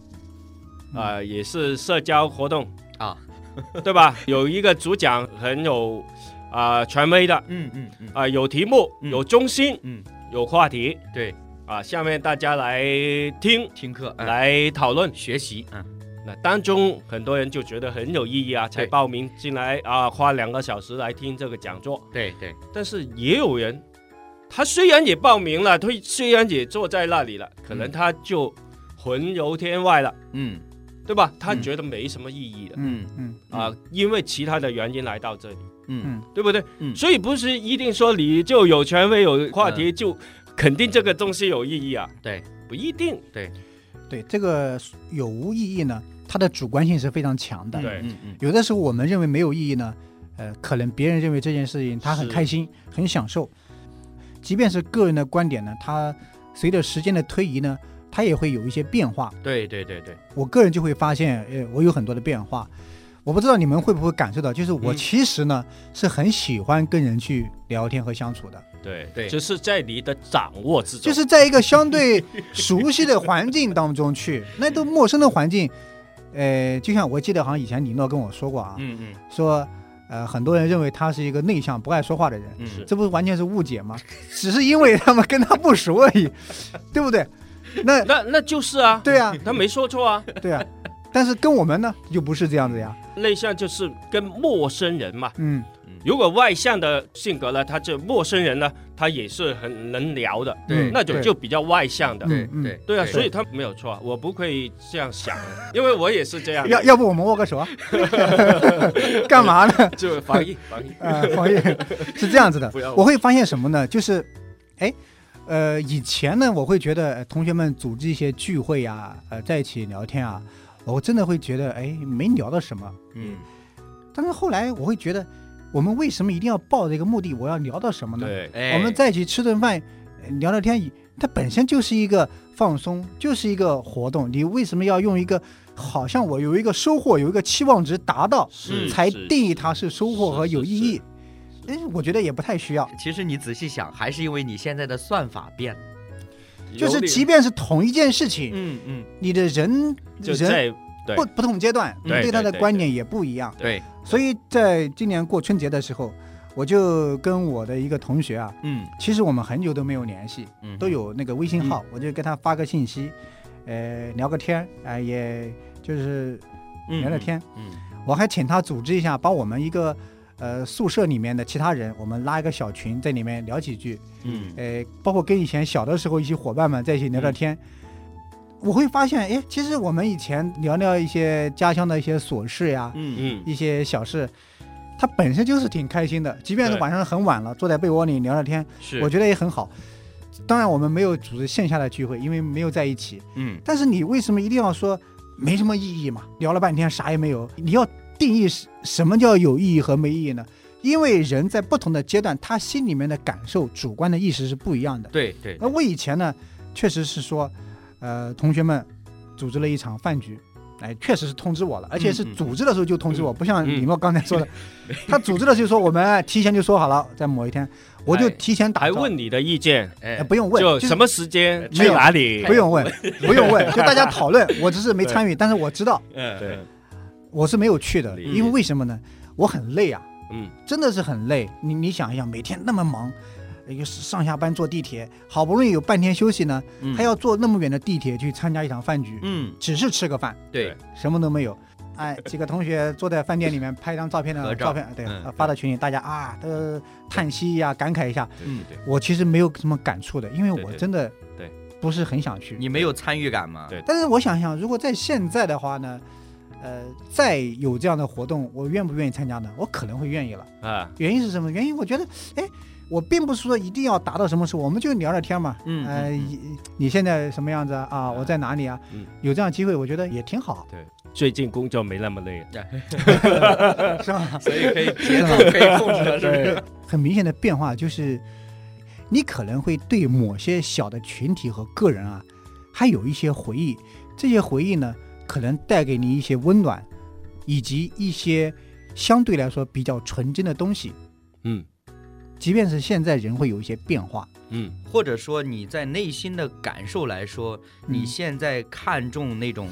Speaker 2: 啊、也是社交活动。
Speaker 1: 啊，
Speaker 2: 对吧？有一个主讲很有啊、权威的。
Speaker 1: 嗯嗯嗯。
Speaker 2: 啊、有题目、
Speaker 1: 嗯。
Speaker 2: 有中心、
Speaker 1: 嗯，
Speaker 2: 有话题。
Speaker 1: 对，
Speaker 2: 啊，下面大家来听、
Speaker 1: 听课哎
Speaker 2: 来讨论。
Speaker 1: 学习，嗯。
Speaker 2: 那当中很多人就觉得很有意义啊，才报名进来啊，花两个小时来听这个讲座。
Speaker 1: 对对，
Speaker 2: 但是也有人，他虽然也报名了，他虽然也坐在那里了，可能
Speaker 1: 嗯。
Speaker 2: 他就魂游天外了，
Speaker 1: 嗯
Speaker 2: 对吧？他
Speaker 1: 嗯。
Speaker 2: 觉得没什么意义的、
Speaker 3: 嗯。嗯。
Speaker 2: 啊，因为其他的原因来到这里，
Speaker 1: 嗯。
Speaker 3: 嗯
Speaker 2: 对不对？
Speaker 1: 嗯。
Speaker 2: 所以不是一定说你就有权威、有话题，就肯定这个东西有意义啊？
Speaker 1: 对，
Speaker 2: 不一定。
Speaker 3: 对，对这个有无意义呢，它的主观性是非常强的。
Speaker 2: 对。
Speaker 1: 嗯嗯
Speaker 3: 有的时候我们认为没有意义呢，呃，可能别人认为这件事情他很开心、很享受，即便是个人的观点呢，他随着时间的推移呢，他也会有一些变化。
Speaker 1: 对对对对，
Speaker 3: 我个人就会发现，呃，我有很多的变化。我不知道你们会不会感受到，就是我
Speaker 2: 嗯
Speaker 3: 其实呢、是很喜欢跟人去聊天和相处的，
Speaker 2: 对
Speaker 1: 对。
Speaker 2: 就是在你的掌握之中，
Speaker 3: 就是在一个相对熟悉的环境当中去，那都陌生的环境，呃，就像我记得好像以前李诺跟我说过啊，
Speaker 1: 嗯嗯。
Speaker 3: 说呃很多人认为他是一个内向不爱说话的人，
Speaker 1: 嗯，
Speaker 3: 这不完全是误解吗？只是因为他们跟他不熟而已，对不对？那
Speaker 2: 那那就是啊，
Speaker 3: 对啊，
Speaker 2: 他没说错啊。
Speaker 3: 对啊，但是跟我们呢就不是这样子呀，
Speaker 2: 内向就是跟陌生人嘛。
Speaker 3: 嗯，
Speaker 2: 如果外向的性格呢，他就陌生人呢，他也是很能聊的，
Speaker 1: 对
Speaker 2: 那种就比较外向的。
Speaker 1: 对
Speaker 3: 嗯
Speaker 1: 对
Speaker 2: 对啊，所以他没有错啊，我不会这样想，因为我也是这样。
Speaker 3: 要要不我们握个手啊？干嘛呢？
Speaker 2: 就防疫防疫，
Speaker 3: 呃，黄奕是这样子的
Speaker 2: 不要，
Speaker 3: 我会发现什么呢？就是，哎，呃，以前呢，我会觉得、呃同学们组织一些聚会呀、呃，在一起聊天啊，我真的会觉得，哎，没聊到什么。
Speaker 1: 嗯
Speaker 3: 但是后来我会觉得，我们为什么一定要抱着一个目的，我要聊到什么呢？
Speaker 2: 对，
Speaker 1: 哎，
Speaker 3: 我们在一起吃顿饭，呃聊聊天，它本身就是一个放松，就是一个活动。你为什么要用一个好像我有一个收获，有一个期望值达到，才定义它是收获和有意义？哎，我觉得也不太需要。
Speaker 1: 其实你仔细想，还是因为你现在的算法变了。
Speaker 3: 就是即便是同一件事情，
Speaker 1: 嗯嗯，
Speaker 3: 你的人人
Speaker 2: 就在对
Speaker 3: 不不同阶段，你
Speaker 2: 对
Speaker 3: 对他的观点也不一样。
Speaker 1: 对，
Speaker 3: 所以在今年过春节的时候，我就跟我的一个同学啊，
Speaker 1: 嗯
Speaker 3: 其实我们很久都没有联系，
Speaker 1: 嗯，
Speaker 3: 都有那个微信号，我就跟他发个信息，呃，聊个天儿，啊、也就是
Speaker 1: 嗯
Speaker 3: 聊聊天。
Speaker 1: 嗯
Speaker 3: 我还请他组织一下，把我们一个呃宿舍里面的其他人，我们拉一个小群，在里面聊几句，
Speaker 1: 嗯
Speaker 3: 呃，包括跟以前小的时候一些伙伴们在一起聊聊天，我会发现，哎，其实我们以前聊聊一些家乡的一些琐事呀，
Speaker 1: 嗯
Speaker 2: 嗯
Speaker 3: 一些小事，它本身就是挺开心的，即便是晚上很晚了，坐在被窝里聊聊天，
Speaker 1: 是，
Speaker 3: 我觉得也很好。当然，我们没有组织线下的聚会，因为没有在一起。
Speaker 1: 嗯
Speaker 3: 但是你为什么一定要说没什么意义嘛？聊了半天啥也没有，你要定义是什么叫有意义和没意义呢？因为人在不同的阶段，他心里面的感受、主观的意识是不一样的。
Speaker 1: 对对。
Speaker 3: 那我以前呢，确实是说，呃，同学们组织了一场饭局，哎，确实是通知我了，而且是组织的时候就通知我，不像
Speaker 2: 嗯。
Speaker 3: 李诺刚才说的，他组织的时候说我们提前就说好了，在某一天，我就
Speaker 1: 哎
Speaker 3: 提前打
Speaker 2: 问你的意见，
Speaker 1: 哎
Speaker 3: 哎，不用问，就
Speaker 2: 什么时间
Speaker 3: 没
Speaker 2: 去
Speaker 3: 有
Speaker 2: 哪里？
Speaker 3: 不用问，不用问，就大家讨论，我只是没参与，但是我知道。
Speaker 1: 嗯
Speaker 2: 对，
Speaker 3: 我是没有去的，
Speaker 2: 嗯
Speaker 3: 因为为什么呢？我很累啊，
Speaker 2: 嗯，
Speaker 3: 真的是很累。你你想一想，每天那么忙，一个上下班坐地铁，好不容易有半天休息呢，
Speaker 1: 嗯
Speaker 3: 还要坐那么远的地铁去参加一场饭局，
Speaker 1: 嗯
Speaker 3: 只是吃个饭，
Speaker 1: 对
Speaker 3: 什么都没有。哎，几个同学坐在饭店里面拍一张照片的
Speaker 1: 照
Speaker 3: 照片，对，发到群里，大家啊都叹息呀、感慨一下。
Speaker 1: 嗯
Speaker 2: 对
Speaker 3: 我其实没有什么感触的，因为我真的
Speaker 2: 对
Speaker 3: 不是很想去。
Speaker 1: 你没有参与感吗？
Speaker 2: 对
Speaker 3: 但是我想想，如果在现在的话呢，呃，再有这样的活动，我愿不愿意参加呢？我可能会愿意了。
Speaker 2: 啊，
Speaker 3: 原因是什么？原因我觉得，哎，我并不是说一定要达到什么时候，我们就聊聊天嘛。
Speaker 1: 嗯
Speaker 3: 呃，
Speaker 1: 嗯
Speaker 3: 你你现在什么样子啊？啊，我在哪里啊？
Speaker 2: 嗯
Speaker 3: 有这样机会，我觉得也挺好，对
Speaker 2: 最近工作没那么累，
Speaker 3: 是吧？
Speaker 1: 所以可以节奏可以控制了，是不是？
Speaker 3: 很明显的变化就是，你可能会对某些小的群体和个人啊，还有一些回忆。这些回忆呢，可能带给你一些温暖，以及一些相对来说比较纯真的东西。
Speaker 2: 嗯
Speaker 3: 即便是现在人会有一些变化，
Speaker 2: 嗯
Speaker 1: 或者说你在内心的感受来说，你
Speaker 3: 嗯
Speaker 1: 现在看重那种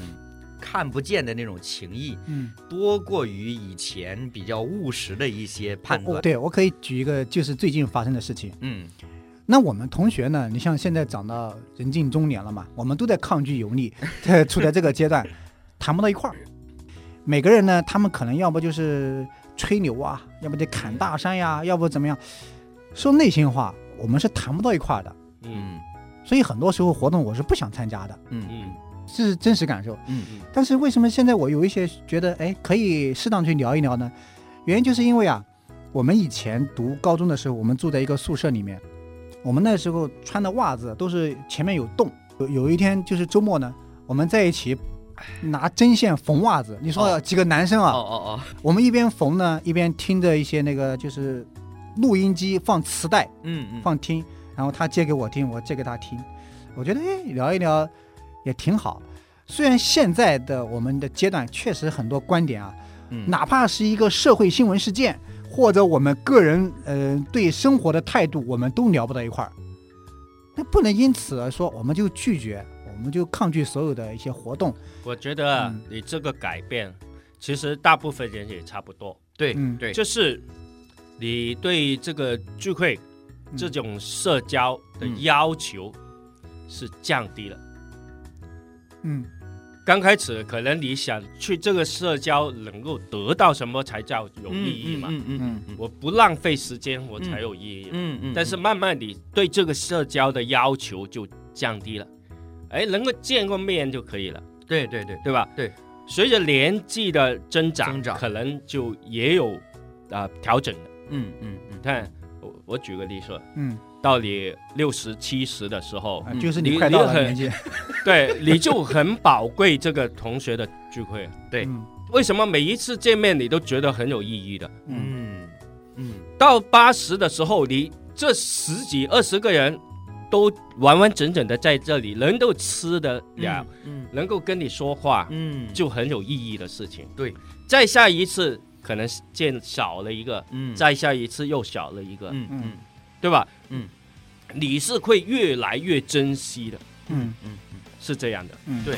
Speaker 1: 看不见的那种情谊，
Speaker 3: 嗯，
Speaker 1: 多过于以前比较务实的一些判断。
Speaker 3: 我对我可以举一个就是最近发生的事情。
Speaker 1: 嗯
Speaker 3: 那我们同学呢？你像现在长到人近中年了嘛，我们都在抗拒油腻，在处在这个阶段，谈不到一块儿。每个人呢，他们可能要不就是吹牛啊，要不就砍大山呀，要不怎么样。说内心话，我们是谈不到一块儿的。
Speaker 2: 嗯
Speaker 1: 嗯
Speaker 3: 所以很多时候活动我是不想参加的，
Speaker 1: 嗯
Speaker 2: 嗯
Speaker 3: 这是真实感受。
Speaker 1: 嗯
Speaker 2: 嗯
Speaker 3: 但是为什么现在我有一些觉得，哎，可以适当去聊一聊呢？原因就是因为啊，我们以前读高中的时候，我们住在一个宿舍里面，我们那时候穿的袜子都是前面有洞。有有一天就是周末呢，我们在一起拿针线缝袜子。你说
Speaker 1: 哦
Speaker 3: 几个男生
Speaker 1: 哦
Speaker 3: 啊，
Speaker 1: 哦
Speaker 3: 我们一边缝呢，一边听着一些那个就是录音机放磁带，
Speaker 1: 嗯嗯
Speaker 3: 放听，然后他借给我听，我借给他听，我觉得哎聊一聊也挺好。虽然现在的我们的阶段确实很多观点啊，
Speaker 1: 嗯
Speaker 3: 哪怕是一个社会新闻事件，或者我们个人呃对生活的态度，我们都聊不到一块儿。那不能因此而说我们就拒绝，我们就抗拒所有的一些活动。
Speaker 2: 我觉得
Speaker 3: 嗯。
Speaker 2: 你这个改变，其实大部分人也差不多，
Speaker 1: 对
Speaker 3: 嗯。
Speaker 1: 对，
Speaker 2: 就是你对这个聚会、
Speaker 3: 嗯。
Speaker 2: 这种社交的
Speaker 1: 嗯
Speaker 2: 要求是降低了。
Speaker 3: 嗯。
Speaker 2: 刚开始可能你想去这个社交能够得到什么才叫有意义嘛？
Speaker 1: 嗯嗯嗯嗯
Speaker 2: 我不浪费时间，我才有意义。
Speaker 1: 嗯嗯，
Speaker 2: 但是慢慢你对这个社交的要求就降低了，哎，能够见过面就可以了，
Speaker 1: 对对对，
Speaker 2: 对吧？
Speaker 1: 对。
Speaker 2: 随着年纪的增长，
Speaker 1: 增长
Speaker 2: 可能就也有啊、调整的。
Speaker 1: 嗯嗯嗯
Speaker 2: 你，看，我我举个例说，
Speaker 3: 嗯，
Speaker 2: 到你六十七十的时候，
Speaker 3: 就是你快到了年纪，
Speaker 2: 对，你就很宝贵这个同学的聚会。
Speaker 1: 对
Speaker 3: 嗯
Speaker 2: 为什么每一次见面你都觉得很有意义的？
Speaker 3: 嗯
Speaker 1: 嗯嗯
Speaker 2: 到八十的时候，你这十几二十个人都完完整整的在这里，能够吃得了，
Speaker 1: 嗯
Speaker 2: 能够跟你说话，
Speaker 1: 嗯，
Speaker 2: 就很有意义的事情。
Speaker 1: 对，
Speaker 2: 再下一次可能见少了一个，
Speaker 1: 嗯。
Speaker 2: 再下一次又少了一个，
Speaker 1: 嗯嗯。
Speaker 2: 对吧？
Speaker 1: 嗯，
Speaker 2: 你是会越来越珍惜的，
Speaker 3: 嗯。
Speaker 1: 嗯嗯，
Speaker 2: 是这样的。
Speaker 3: 嗯，
Speaker 1: 对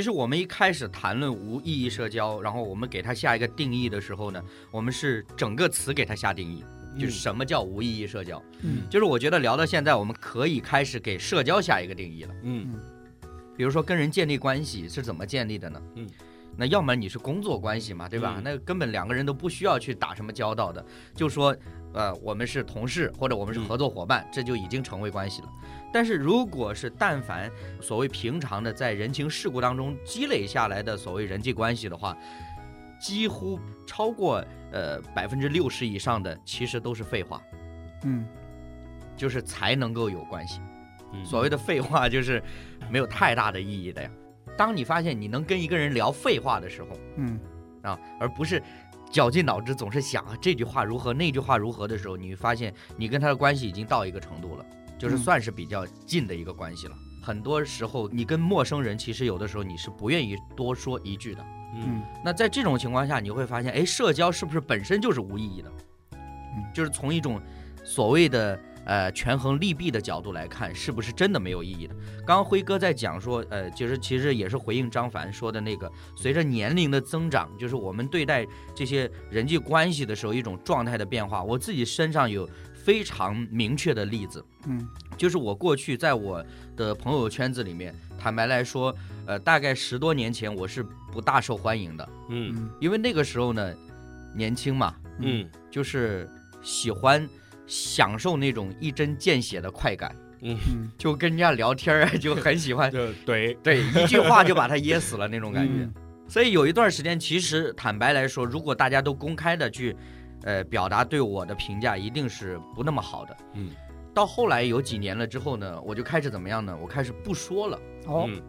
Speaker 1: 其实我们一开始谈论无意义社交，然后我们给它下一个定义的时候呢，我们是整个词给它下定义，就是什么叫无意义社交。
Speaker 3: 嗯
Speaker 1: 就是我觉得聊到现在，我们可以开始给社交下一个定义了。
Speaker 2: 嗯
Speaker 1: 比如说跟人建立关系是怎么建立的呢？
Speaker 2: 嗯，
Speaker 1: 那要么你是工作关系嘛，对吧？
Speaker 2: 嗯
Speaker 1: 那根本两个人都不需要去打什么交道的，就说呃我们是同事或者我们是
Speaker 2: 嗯
Speaker 1: 合作伙伴，这就已经成为关系了。但是如果是但凡所谓平常的在人情世故当中积累下来的所谓人际关系的话，几乎超过呃百分之六十以上的其实都是废话，
Speaker 3: 嗯。
Speaker 1: 就是才能够有关系。
Speaker 2: 嗯。
Speaker 1: 所谓的废话就是没有太大的意义的呀。当你发现你能跟一个人聊废话的时候
Speaker 3: 嗯。
Speaker 1: 啊，而不是绞尽脑汁总是想啊这句话如何那句话如何的时候，你会发现你跟他的关系已经到一个程度了，就是
Speaker 3: 嗯
Speaker 1: 算是比较近的一个关系了。很多时候，你跟陌生人其实有的时候你是不愿意多说一句的。
Speaker 2: 嗯
Speaker 3: 嗯
Speaker 1: 那在这种情况下，你会发现，哎，社交是不是本身就是无意义的？就是从一种所谓的呃权衡利弊的角度来看，是不是真的没有意义的？刚刚辉哥在讲说，呃，就是其实也是回应张凡说的那个，随着年龄的增长，就是我们对待这些人际关系的时候一种状态的变化。我自己身上有非常明确的例子，
Speaker 3: 嗯。
Speaker 1: 就是我过去在我的朋友圈子里面，坦白来说，呃，大概十多年前我是不大受欢迎的。
Speaker 2: 嗯。
Speaker 3: 嗯。
Speaker 1: 因为那个时候呢，年轻嘛，
Speaker 2: 嗯。
Speaker 1: 就是喜欢享受那种一针见血的快感，
Speaker 2: 嗯，
Speaker 3: 嗯。
Speaker 1: 就跟人家聊天儿啊，就很喜欢，
Speaker 2: 就怼，
Speaker 1: 对，一句话就把他噎死了那种感觉。
Speaker 3: 嗯。
Speaker 1: 所以有一段时间，其实坦白来说，如果大家都公开的去，呃，表达对我的评价，一定是不那么好的。
Speaker 2: 嗯
Speaker 1: 到后来有几年了之后呢，我就开始怎么样呢？我开始不说了
Speaker 3: 哦
Speaker 2: 嗯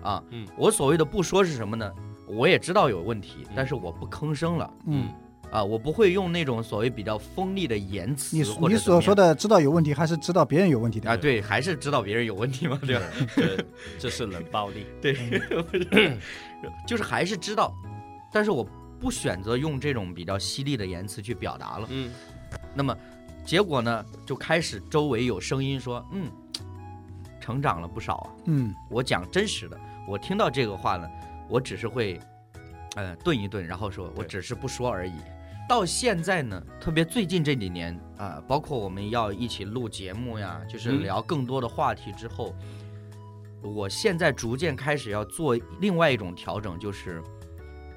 Speaker 1: 啊。
Speaker 2: 嗯
Speaker 1: 我所谓的不说是什么呢？我也知道有问题
Speaker 2: 嗯，
Speaker 1: 但是我不吭声了。
Speaker 3: 嗯，
Speaker 1: 啊，我不会用那种所谓比较锋利的言辞
Speaker 3: 你你所说
Speaker 1: 的
Speaker 3: 的知道有问题，还是知道别人有问题的
Speaker 1: 啊，对，还是知道别人有问题嘛，对吧？
Speaker 2: 这这是冷暴力。
Speaker 1: 对，就是还是知道，但是我不选择用这种比较犀利的言辞去表达了。
Speaker 2: 嗯
Speaker 1: 那么结果呢，就开始周围有声音说，嗯，成长了不少啊。
Speaker 3: 嗯
Speaker 1: 我讲真实的，我听到这个话呢，我只是会，呃，顿一顿，然后说我只是不说而已。到现在呢，特别最近这几年啊、包括我们要一起录节目呀，就是
Speaker 2: 嗯
Speaker 1: 聊更多的话题之后，我现在逐渐开始要做另外一种调整，就是，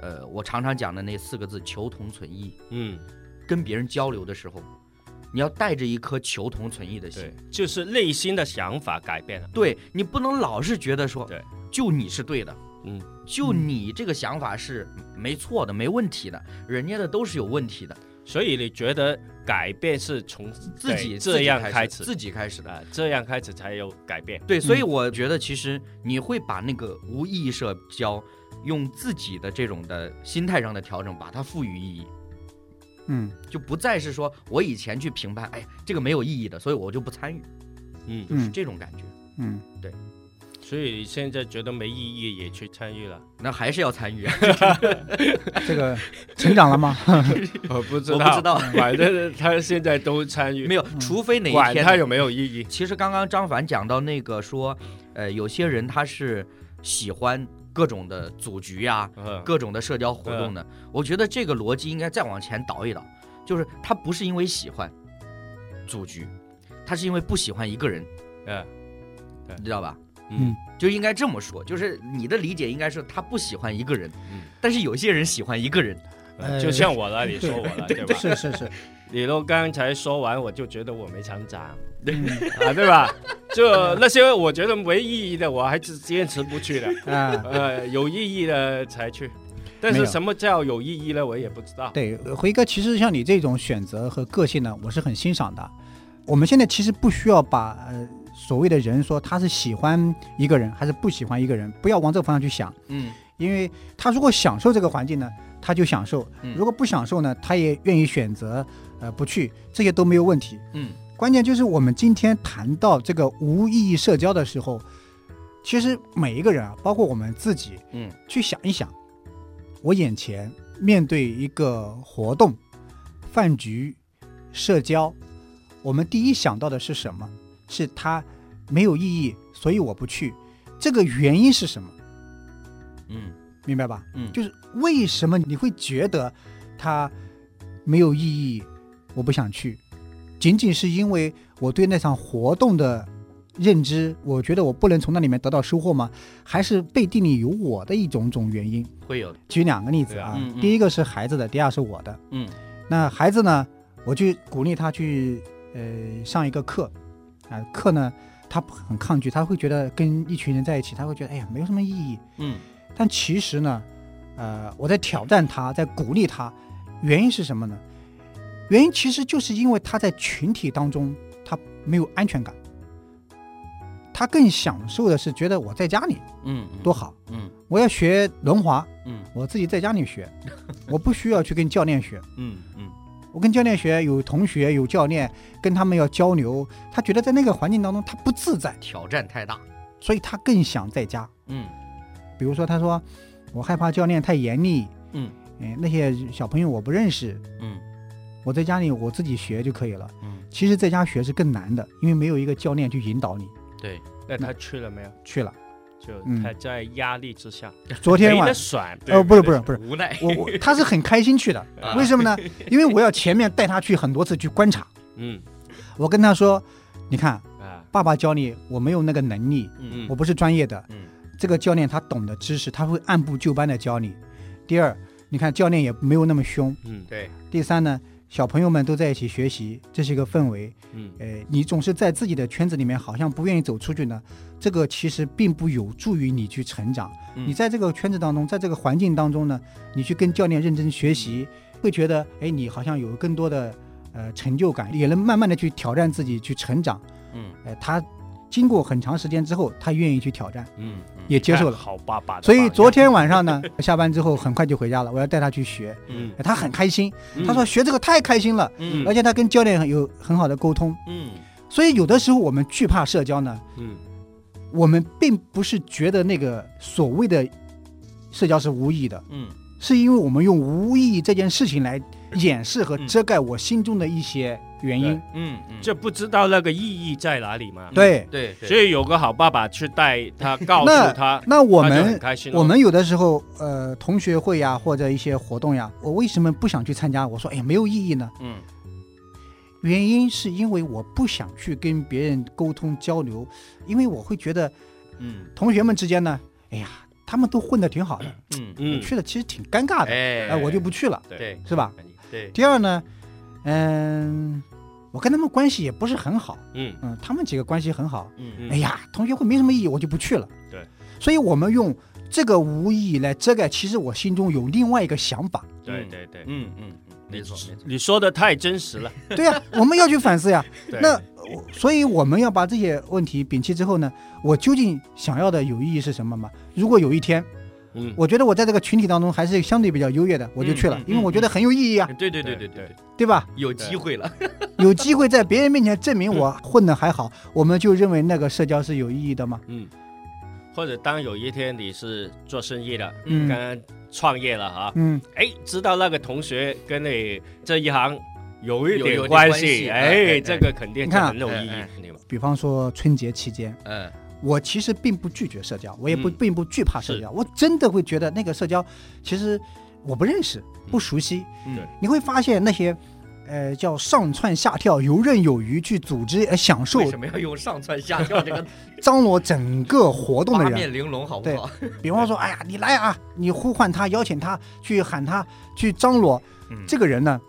Speaker 1: 呃，我常常讲的那四个字“求同存异
Speaker 2: 嗯，”。
Speaker 1: 跟别人交流的时候，你要带着一颗求同存异的心
Speaker 2: 对，，就是内心的想法改变了。
Speaker 1: 对你不能老是觉得说，
Speaker 2: 对，
Speaker 1: 就你是对的，
Speaker 2: 嗯，
Speaker 1: 就你这个想法是没错的、没问题的，人家的都是有问题的，
Speaker 2: 所以你觉得改变是从
Speaker 1: 自己
Speaker 2: 这样
Speaker 1: 开
Speaker 2: 开始，
Speaker 1: 自己开始的。
Speaker 2: 啊，这样开始才有改变。
Speaker 1: 对，所以
Speaker 3: 嗯
Speaker 1: 我觉得其实你会把那个无意义社交，用自己的这种的心态上的调整，把它赋予意义，
Speaker 3: 嗯。
Speaker 1: 就不再是说我以前去评判，哎，这个没有意义的，所以我就不参与，
Speaker 2: 嗯，
Speaker 1: 就是
Speaker 3: 嗯
Speaker 1: 这种感觉。
Speaker 3: 嗯，对。
Speaker 2: 所以现在觉得没意义也去参与了？
Speaker 1: 那还是要参与，
Speaker 3: 这个成长了吗？
Speaker 2: 我不知
Speaker 1: 我不知道，
Speaker 2: 反正他现在都参与，
Speaker 1: 没有，除非哪一天
Speaker 2: 管他有没有意义。
Speaker 1: 其实刚刚张凡讲到那个说，呃，有些人他是喜欢各种的组局呀、
Speaker 2: 嗯，
Speaker 1: 各种的社交活动呢。我觉得这个逻辑应该再往前倒一倒，就是他不是因为喜欢组局，他是因为不喜欢一个人，
Speaker 2: 嗯
Speaker 1: 你知道吧？
Speaker 3: 嗯，
Speaker 1: 就应该这么说，就是你的理解应该是他不喜欢一个人，
Speaker 2: 嗯
Speaker 1: 但是有些人喜欢一个人。
Speaker 3: 呃
Speaker 2: 就像我了，你说我了，对吧？
Speaker 3: 是是是，
Speaker 2: 李 都刚才说完，我就觉得我没成长
Speaker 3: 嗯
Speaker 2: 啊，对吧？就那些我觉得没意义的，我还是坚持不去的。
Speaker 3: 啊，
Speaker 2: 呃，有意义的才去。但是什么叫有意义呢？我也不知道。
Speaker 3: 对，辉哥，其实像你这种选择和个性呢，我是很欣赏的。我们现在其实不需要把呃所谓的人说他是喜欢一个人还是不喜欢一个人，不要往这个方向去想，
Speaker 1: 嗯
Speaker 3: 因为他如果享受这个环境呢，他就享受；
Speaker 1: 嗯
Speaker 3: 如果不享受呢，他也愿意选择呃不去，这些都没有问题。
Speaker 1: 嗯
Speaker 3: 关键就是我们今天谈到这个无意义社交的时候，其实每一个人啊，包括我们自己，
Speaker 1: 嗯
Speaker 3: 去想一想，我眼前面对一个活动、饭局、社交，我们第一想到的是什么？是它没有意义，所以我不去。这个原因是什么？
Speaker 1: 嗯
Speaker 3: 明白吧？
Speaker 1: 嗯，
Speaker 3: 就是为什么你会觉得它没有意义，我不想去，仅仅是因为我对那场活动的认知，我觉得我不能从那里面得到收获吗？还是背地里有我的一种种原因？
Speaker 1: 会有的。
Speaker 3: 举两个例子
Speaker 2: 啊
Speaker 3: 啊，
Speaker 1: 嗯嗯
Speaker 3: 第一个是孩子的，第二是我的。
Speaker 1: 嗯
Speaker 3: 那孩子呢，我去鼓励他去呃上一个课，啊、课呢他很抗拒，他会觉得跟一群人在一起，他会觉得哎呀没有什么意义。
Speaker 1: 嗯
Speaker 3: 但其实呢，呃，我在挑战他，在鼓励他，原因是什么呢？原因其实就是因为他在群体当中他没有安全感，他更享受的是觉得我在家里
Speaker 1: 嗯，
Speaker 3: 多好，
Speaker 1: 嗯
Speaker 3: 我要学轮滑，
Speaker 1: 嗯
Speaker 3: 我自己在家里学，我不需要去跟教练学。
Speaker 1: 嗯嗯
Speaker 3: 我跟教练学，有同学有教练，跟他们要交流，他觉得在那个环境当中他不自在，
Speaker 1: 挑战太大。
Speaker 3: 所以他更想在家。
Speaker 1: 嗯
Speaker 3: 比如说，他说我害怕教练太严厉，
Speaker 1: 嗯
Speaker 3: 哎，那些小朋友我不认识，
Speaker 1: 嗯
Speaker 3: 我在家里我自己学就可以了。
Speaker 1: 嗯，
Speaker 3: 其实在家学是更难的，因为没有一个教练去引导你。
Speaker 1: 对，
Speaker 2: 那他去了没有？
Speaker 3: 去了，
Speaker 2: 就
Speaker 3: 嗯
Speaker 2: 他在压力之下，
Speaker 3: 昨天晚
Speaker 2: 没得选。
Speaker 3: 呃不是不是不是，
Speaker 1: 无奈。
Speaker 3: 我我他是很开心去的，
Speaker 1: 啊
Speaker 3: 为什么呢？因为我要前面带他去很多次去观察，
Speaker 2: 嗯
Speaker 3: 我跟他说，你看
Speaker 2: 啊
Speaker 3: 爸爸教你，我没有那个能力，
Speaker 1: 嗯
Speaker 3: 我不是专业的，
Speaker 1: 嗯
Speaker 3: 这个教练他懂得知识，他会按部就班的教你。第二，你看教练也没有那么凶。
Speaker 2: 嗯
Speaker 1: 对，
Speaker 3: 第三呢，小朋友们都在一起学习，这是一个氛围。
Speaker 2: 嗯
Speaker 3: 呃，你总是在自己的圈子里面，好像不愿意走出去呢，这个其实并不有助于你去成长。
Speaker 1: 嗯
Speaker 3: 你在这个圈子当中，在这个环境当中呢，你去跟教练认真学习，会觉得，哎，你好像有更多的呃成就感，也能慢慢的去挑战自己，去成长。
Speaker 1: 嗯
Speaker 3: 哎、他经过很长时间之后，他愿意去挑战，
Speaker 1: 嗯嗯
Speaker 3: 也接受了。
Speaker 2: 好爸爸。
Speaker 3: 所以昨天晚上呢，下班之后很快就回家了，我要带他去学，
Speaker 2: 嗯。
Speaker 3: 哎他很开心，
Speaker 2: 嗯。
Speaker 3: 他说学这个太开心了，
Speaker 1: 嗯。
Speaker 3: 而且他跟教练有很好的沟通。
Speaker 1: 嗯。
Speaker 3: 所以有的时候我们惧怕社交呢，
Speaker 2: 嗯。
Speaker 3: 我们并不是觉得那个所谓的社交是无意义的，
Speaker 1: 嗯。
Speaker 3: 是因为我们用无意义这件事情来掩饰和
Speaker 1: 嗯。
Speaker 3: 遮盖我心中的一些原因。
Speaker 1: 嗯嗯，
Speaker 2: 就不知道那个意义在哪里嘛。
Speaker 3: 对，
Speaker 1: 对，
Speaker 2: 所以有个好爸爸去带他，告诉他，
Speaker 3: 那我们。我们有的时候，呃，同学会呀，或者一些活动呀，我为什么不想去参加？我说，哎呀，没有意义呢。
Speaker 1: 嗯
Speaker 3: 原因是因为我不想去跟别人沟通交流，因为我会觉得
Speaker 1: 嗯
Speaker 3: 同学们之间呢，哎呀，他们都混得挺好的，
Speaker 1: 嗯，
Speaker 2: 嗯，
Speaker 3: 去了其实挺尴尬的，
Speaker 1: 哎
Speaker 3: 哎，我就不去了，
Speaker 1: 对
Speaker 3: 是吧？
Speaker 1: 对，
Speaker 3: 第二呢，嗯，我跟他们关系也不是很好，
Speaker 2: 嗯
Speaker 3: 嗯，他们几个关系很好，
Speaker 1: 嗯
Speaker 2: 嗯
Speaker 3: 哎呀，同学会没什么意义，我就不去了。
Speaker 2: 对，
Speaker 3: 所以我们用这个无意义来遮盖，其实我心中有另外一个想法。
Speaker 2: 对对对，
Speaker 1: 嗯嗯嗯，没错没错，
Speaker 2: 你说的太真实了。
Speaker 3: 对呀、我们要去反思呀。那我所以我们要把这些问题摒弃之后呢，我究竟想要的有意义是什么嘛？如果有一天，
Speaker 2: 嗯，
Speaker 3: 我觉得我在这个群体当中还是相对比较优越的，我就去了，因为我觉得很有意义啊，
Speaker 1: 对对对
Speaker 2: 对
Speaker 1: 对对对，
Speaker 3: 对吧？
Speaker 1: 有机会了，
Speaker 3: 有机会在别人面前证明 我混的还好，我们就认为那个社交是有意义的嘛。
Speaker 2: 嗯，或者当有一天你是做生意的，
Speaker 3: 嗯。
Speaker 2: 刚刚创业了哈，
Speaker 3: 嗯，
Speaker 2: 哎，知道那个同学跟你这一行有一
Speaker 1: 点
Speaker 2: 点关
Speaker 1: 关系
Speaker 2: 系，
Speaker 1: 哎
Speaker 2: 这个肯定就很有意义？
Speaker 3: 比方说春节期间，
Speaker 1: 嗯
Speaker 3: 我其实并不拒绝社交，我也不、
Speaker 2: 嗯
Speaker 3: 并不惧怕社交，我真的会觉得那个社交其实我不认识、不熟悉。
Speaker 1: 嗯
Speaker 2: 对
Speaker 3: 你会发现那些呃叫上蹿下跳、游刃有余去组织呃享受
Speaker 1: 为什么要用上蹿下跳这个
Speaker 3: 张罗整个活动的人？
Speaker 1: 八面玲珑好不好？
Speaker 3: 比方说，哎呀，你来啊，你呼唤他、邀请他去喊他去张罗，
Speaker 1: 嗯
Speaker 3: 这个人呢，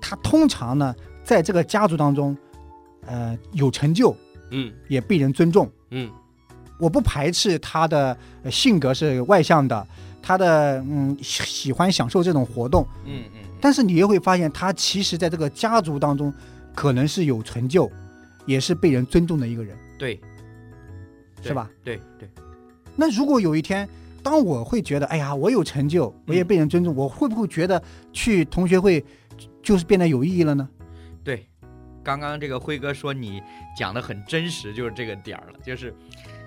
Speaker 3: 他通常呢在这个家族当中，呃有成就，
Speaker 2: 嗯
Speaker 3: 也被人尊重。
Speaker 2: 嗯
Speaker 3: 我不排斥他的呃性格是外向的，他的嗯喜喜欢享受这种活动，
Speaker 1: 嗯嗯嗯，
Speaker 3: 但是你又会发现他其实在这个家族当中可能是有成就，也是被人尊重的一个人，
Speaker 1: 对，
Speaker 3: 是吧？
Speaker 1: 对对，
Speaker 3: 那如果有一天，当我会觉得，哎呀，我有成就，我也被人尊重，我会不会觉得去同学会就是变得有意义了呢？
Speaker 1: 对，刚刚这个辉哥说你讲的很真实，就是这个点儿了，就是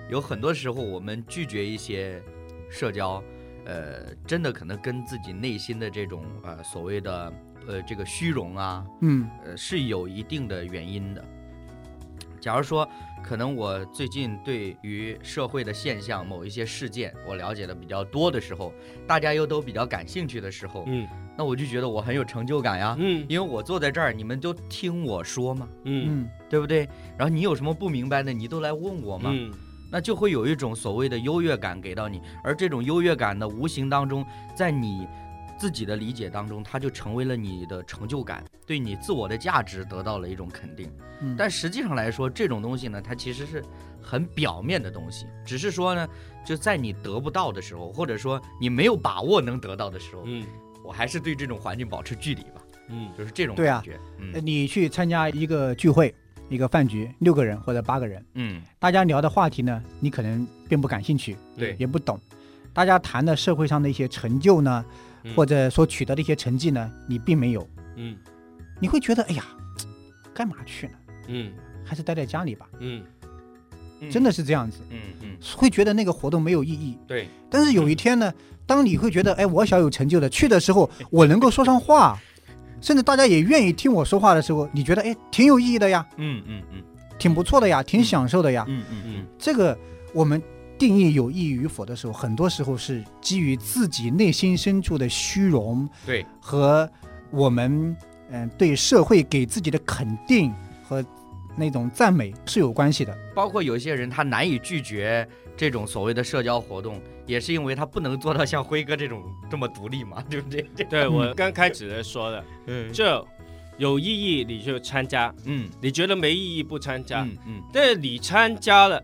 Speaker 1: 有很多时候我们拒绝一些社交，呃，真的可能跟自己内心的这种呃所谓的呃这个虚荣啊，
Speaker 3: 嗯
Speaker 1: 呃是有一定的原因的。假如说，可能我最近对于社会的现象、某一些事件，我了解的比较多的时候，大家又都比较感兴趣的时候，
Speaker 2: 嗯
Speaker 1: 那我就觉得我很有成就感呀。
Speaker 2: 嗯
Speaker 1: 因为我坐在这儿，你们都听我说嘛，
Speaker 2: 嗯
Speaker 3: 嗯
Speaker 1: 对不对？然后你有什么不明白的，你都来问我嘛，
Speaker 2: 嗯
Speaker 1: 那就会有一种所谓的优越感给到你，而这种优越感呢，无形当中，在你自己的理解当中，它就成为了你的成就感，对你自我的价值得到了一种肯定。
Speaker 3: 嗯，
Speaker 1: 但实际上来说，这种东西呢，它其实是很表面的东西，只是说呢，就在你得不到的时候，或者说你没有把握能得到的时候，
Speaker 2: 嗯
Speaker 1: 我还是对这种环境保持距离吧，
Speaker 2: 嗯
Speaker 1: 就是这种感觉。
Speaker 3: 呃
Speaker 1: 嗯
Speaker 3: 你去参加一个聚会、一个饭局，六个人或者八个人，
Speaker 1: 嗯，
Speaker 3: 大家聊的话题呢，你可能并不感兴趣，
Speaker 1: 对
Speaker 3: 也不懂。大家谈的社会上的一些成就呢，
Speaker 2: 嗯
Speaker 3: 或者所取得的一些成绩呢，你并没有，
Speaker 2: 嗯
Speaker 3: 你会觉得，哎呀，干嘛去呢？
Speaker 2: 嗯
Speaker 3: 还是待在家里吧。
Speaker 2: 嗯
Speaker 3: 真的是这样子，
Speaker 1: 嗯嗯，
Speaker 3: 会觉得那个活动没有意义。
Speaker 1: 对，
Speaker 3: 但是有一天呢，当你会觉得，哎，我小有成就的，去的时候我能够说上话，甚至大家也愿意听我说话的时候，你觉得，哎，挺有意义的呀，
Speaker 1: 嗯嗯嗯
Speaker 3: 挺不错的呀，挺享受的呀。
Speaker 1: 嗯嗯嗯，
Speaker 3: 这个我们定义有意义与否的时候，很多时候是基于自己内心深处的虚荣
Speaker 1: 对，
Speaker 3: 和我们嗯、对社会给自己的肯定和那种赞美是有关系的。
Speaker 1: 包括有一些人他难以拒绝这种所谓的社交活动，也是因为他不能做到像辉哥这种这么独立嘛，对不对？
Speaker 2: 对我刚开始的说的，
Speaker 1: 嗯
Speaker 2: 就有意义你就参加，
Speaker 1: 嗯
Speaker 2: 你觉得没意义不参加。
Speaker 1: 嗯嗯
Speaker 2: 但是你参加了，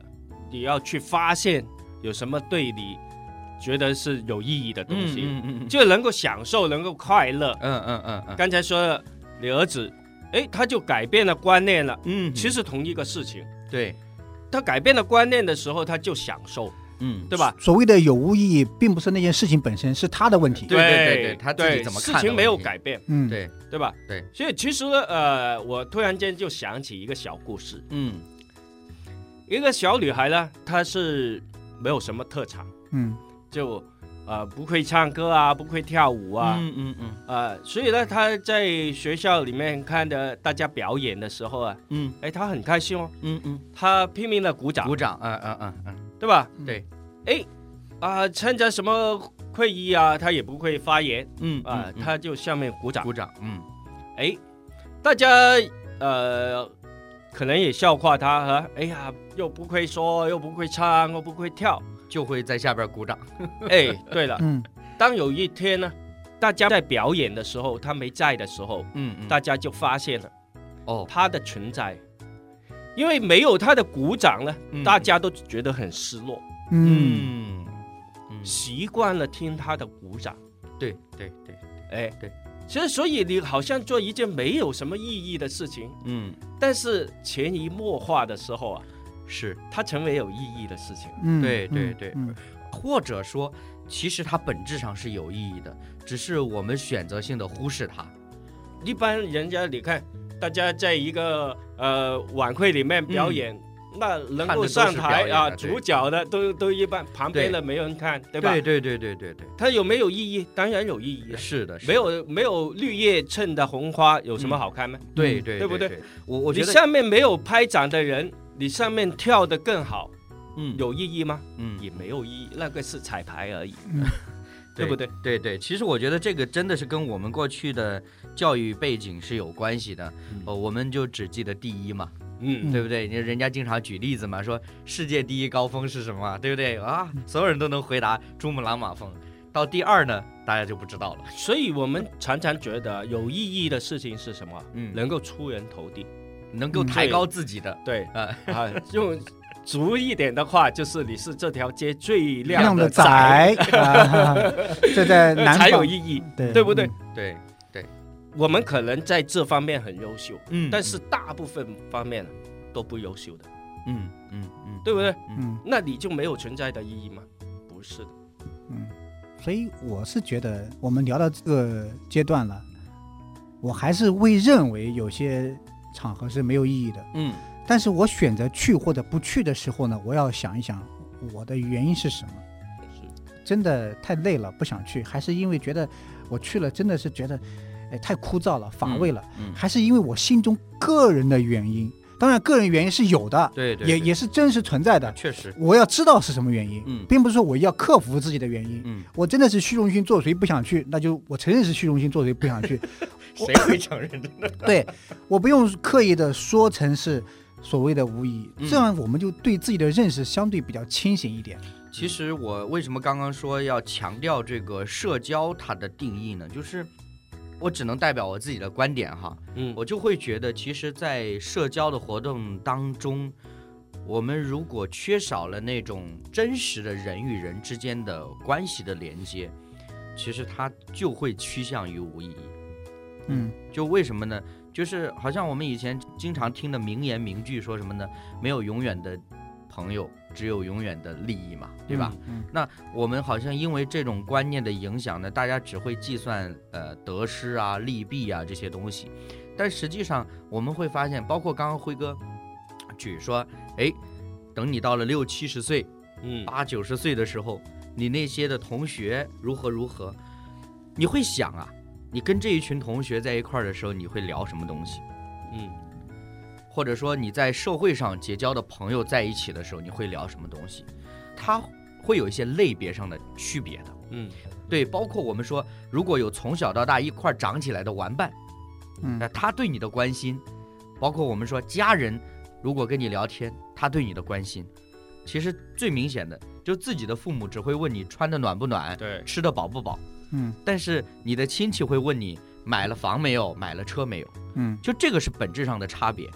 Speaker 2: 你要去发现有什么对你觉得是有意义的东西，
Speaker 1: 嗯嗯
Speaker 2: 就能够享受，能够快乐。
Speaker 1: 嗯嗯嗯嗯
Speaker 2: 刚才说了，你儿子，哎，他就改变了观念了。
Speaker 1: 嗯，
Speaker 2: 其实同一个事情，
Speaker 1: 对，
Speaker 2: 他改变了观念的时候，他就享受，
Speaker 1: 嗯
Speaker 2: 对吧？
Speaker 3: 所谓的有无意义，并不是那件事情本身，是他的问题。
Speaker 1: 对对对对他自己
Speaker 2: 对
Speaker 1: 怎么看
Speaker 2: 事情没有改变，
Speaker 3: 嗯，
Speaker 1: 对。
Speaker 2: 对吧？
Speaker 1: 对，
Speaker 2: 所以其实呢，呃，我突然间就想起一个小故事，
Speaker 1: 嗯。
Speaker 2: 一个小女孩呢，她是没有什么特长，
Speaker 3: 嗯。
Speaker 2: 就呃不会唱歌啊，不会跳舞啊，
Speaker 1: 嗯嗯嗯。
Speaker 2: 呃，所以呢，她在学校里面看着大家表演的时候啊，
Speaker 1: 嗯。
Speaker 2: 哎，她很开心哦，
Speaker 1: 嗯嗯，
Speaker 2: 她拼命的鼓掌，
Speaker 1: 鼓掌，嗯嗯嗯嗯，
Speaker 2: 对吧？
Speaker 1: 对，
Speaker 2: 哎，啊、参加什么会议啊，他也不会发言。
Speaker 1: 嗯
Speaker 2: 啊、
Speaker 1: 嗯
Speaker 2: 他就下面鼓掌。
Speaker 1: 鼓掌，嗯。
Speaker 2: 哎，大家呃，可能也笑话他啊，哎呀，又不会说，又不会唱，又不会跳。
Speaker 1: 就会在下边鼓掌，
Speaker 2: 哎，对了，
Speaker 3: 嗯。
Speaker 2: 当有一天呢，大家在表演的时候，他没在的时候，
Speaker 1: 嗯嗯，
Speaker 2: 大家就发现了
Speaker 1: 哦，
Speaker 2: 他的存在，因为没有他的鼓掌呢，
Speaker 1: 嗯。
Speaker 2: 大家都觉得很失落，
Speaker 3: 嗯。
Speaker 2: 习惯了听他的鼓掌。
Speaker 1: 对对对，
Speaker 2: 哎，
Speaker 1: 对，
Speaker 2: 其实所以你好像做一件没有什么意义的事情，
Speaker 1: 嗯。
Speaker 2: 但是潜移默化的时候啊，
Speaker 1: 是，
Speaker 2: 它成为有意义的事情。
Speaker 3: 嗯，
Speaker 1: 对对对。
Speaker 3: 嗯。
Speaker 1: 或者说，其实它本质上是有意义的，只是我们选择性的忽视它。
Speaker 2: 一般人家你看，大家在一个呃晚会里面表演，那能够上台啊，主角的都都一般，旁边的没人看，对吧？
Speaker 1: 对对对对对对，
Speaker 2: 它有没有意义？当然有意义啊。
Speaker 1: 是的，是的
Speaker 2: 没有没有绿叶衬的红花有什么好看吗？
Speaker 1: 对对
Speaker 2: 对不对
Speaker 1: 对？我我觉得，
Speaker 2: 下面没有拍掌的人，你上面跳的更好，
Speaker 1: 嗯
Speaker 2: 有意义吗？
Speaker 1: 嗯
Speaker 2: 也没有意义，那个是彩排而已，
Speaker 3: 嗯
Speaker 2: 对不对？
Speaker 1: 对对，其实我觉得这个真的是跟我们过去的教育背景是有关系的。
Speaker 2: 嗯
Speaker 1: 哦，我们就只记得第一嘛，
Speaker 2: 嗯，
Speaker 1: 对不对？你人家经常举例子嘛，说世界第一高峰是什么，对不对啊？所有人都能回答珠穆朗玛峰。到第二呢，大家就不知道了。
Speaker 2: 所以我们常常觉得有意义的事情是什么？
Speaker 1: 嗯，
Speaker 2: 能够出人头地。
Speaker 3: 嗯
Speaker 1: 能够抬高自己的，
Speaker 2: 对
Speaker 1: 啊，
Speaker 2: 啊，用俗一点的话，就是你是这条街最亮
Speaker 3: 亮的
Speaker 2: 仔，
Speaker 3: 仔啊，这在南
Speaker 2: 才有意义，
Speaker 3: 对。
Speaker 2: 对不对？
Speaker 1: 对对，
Speaker 2: 我们可能在这方面很优秀，
Speaker 1: 嗯
Speaker 2: 但是大部分方面都不优秀的，
Speaker 1: 嗯嗯嗯，
Speaker 2: 对不对？
Speaker 3: 嗯。
Speaker 2: 那你就没有存在的意义吗？不是的，
Speaker 3: 嗯，所以我是觉得我们聊到这个阶段了，我还是会认为有些场合是没有意义的。
Speaker 1: 嗯
Speaker 3: 但是我选择去或者不去的时候呢，我要想一想我的原因是什么。是真的太累了，不想去，还是因为觉得我去了真的是觉得，哎，太枯燥了，乏味了，
Speaker 1: 嗯，
Speaker 3: 还是因为我心中个人的原因？当然，个人原因是有的，
Speaker 1: 对对，
Speaker 3: 也
Speaker 1: 对
Speaker 3: 也是真实存在的。
Speaker 1: 确实，
Speaker 3: 我要知道是什么原因，
Speaker 1: 嗯
Speaker 3: 并不是说我要克服自己的原因。
Speaker 1: 嗯，
Speaker 3: 我真的是虚荣心作祟不想去，那就我承认是虚荣心作祟不想去。
Speaker 1: 谁会承认的呢？
Speaker 3: 对我不用刻意的说成是所谓的无意义，
Speaker 1: 嗯
Speaker 3: 这样我们就对自己的认识相对比较清醒一点。
Speaker 1: 其实我为什么刚刚说要强调这个社交它的定义呢？就是我只能代表我自己的观点哈，
Speaker 2: 嗯，
Speaker 1: 我就会觉得，其实，在社交的活动当中，我们如果缺少了那种真实的人与人之间的关系的连接，其实它就会趋向于无意义。
Speaker 3: 嗯
Speaker 1: 就为什么呢？就是好像我们以前经常听的名言名句说什么呢？没有永远的朋友，只有永远的利益嘛，对吧？
Speaker 3: 嗯
Speaker 1: 那我们好像因为这种观念的影响呢，大家只会计算呃得失啊、利弊啊这些东西，但实际上我们会发现，包括刚刚辉哥举说，哎，等你到了六七十岁、
Speaker 2: 嗯
Speaker 1: 八九十岁的时候，你那些的同学如何如何，你会想啊，你跟这一群同学在一块儿的时候，你会聊什么东西？
Speaker 2: 嗯
Speaker 1: 或者说你在社会上结交的朋友在一起的时候，你会聊什么东西？它会有一些类别上的区别的。
Speaker 2: 嗯
Speaker 1: 对，包括我们说，如果有从小到大一块儿长起来的玩伴，
Speaker 3: 嗯
Speaker 1: 那他对你的关心，包括我们说家人，如果跟你聊天，他对你的关心，其实最明显的，就自己的父母只会问你穿的暖不暖，
Speaker 2: 对，
Speaker 1: 吃的饱不饱，
Speaker 3: 嗯。
Speaker 1: 但是你的亲戚会问你买了房没有，买了车没有，
Speaker 3: 嗯。
Speaker 1: 就这个是本质上的差别。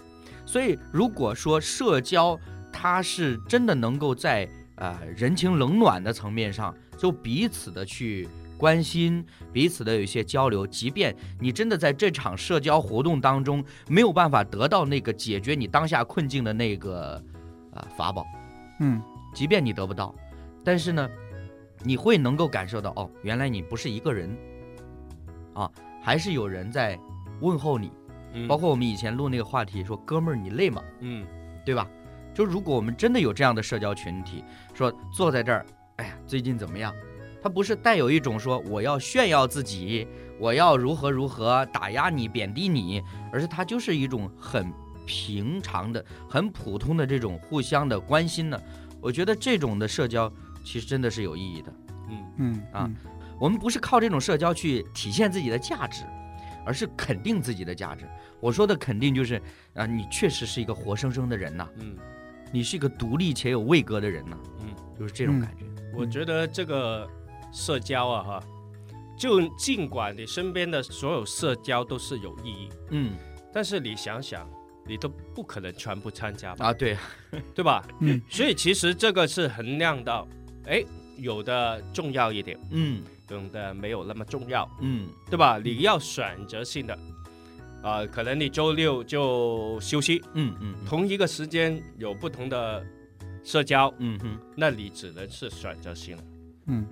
Speaker 1: 所以如果说社交它是真的能够在啊、呃人情冷暖的层面上，就彼此的去关心，彼此的有一些交流，即便你真的在这场社交活动当中没有办法得到那个解决你当下困境的那个啊、法宝，
Speaker 3: 嗯。
Speaker 1: 即便你得不到，但是呢，你会能够感受到哦，原来你不是一个人，啊，还是有人在问候你。
Speaker 2: 嗯
Speaker 1: 包括我们以前录那个话题，说哥们儿你累吗？
Speaker 2: 嗯
Speaker 1: 对吧？就如果我们真的有这样的社交群体，说坐在这儿，哎呀，最近怎么样？他不是带有一种说我要炫耀自己，我要如何如何打压你、贬低你，而是他就是一种很平常的、很普通的这种互相的关心呢。我觉得这种的社交其实真的是有意义的。
Speaker 2: 嗯
Speaker 3: 嗯
Speaker 1: 啊
Speaker 3: 嗯
Speaker 1: 我们不是靠这种社交去体现自己的价值，而是肯定自己的价值。我说的肯定就是啊，你确实是一个活生生的人呐、
Speaker 2: 嗯，
Speaker 1: 你是一个独立且有位格的人呐、
Speaker 2: 嗯，
Speaker 1: 就是这种
Speaker 3: 嗯
Speaker 1: 感觉。
Speaker 2: 我觉得这个社交啊哈，就尽管你身边的所有社交都是有意义，
Speaker 1: 嗯
Speaker 2: 但是你想想，你都不可能全部参加吧，
Speaker 1: 啊，对，
Speaker 2: 对吧？
Speaker 3: 嗯
Speaker 2: 所以其实这个是衡量到，哎，有的重要一点，
Speaker 1: 嗯
Speaker 2: 有的没有那么重要，
Speaker 1: 嗯
Speaker 2: 对吧？你要选择性的，啊、可能你周六就休息，
Speaker 1: 嗯嗯
Speaker 2: 同一个时间有不同的社交，
Speaker 1: 嗯哼
Speaker 2: 那你只能是选择性的。
Speaker 3: 嗯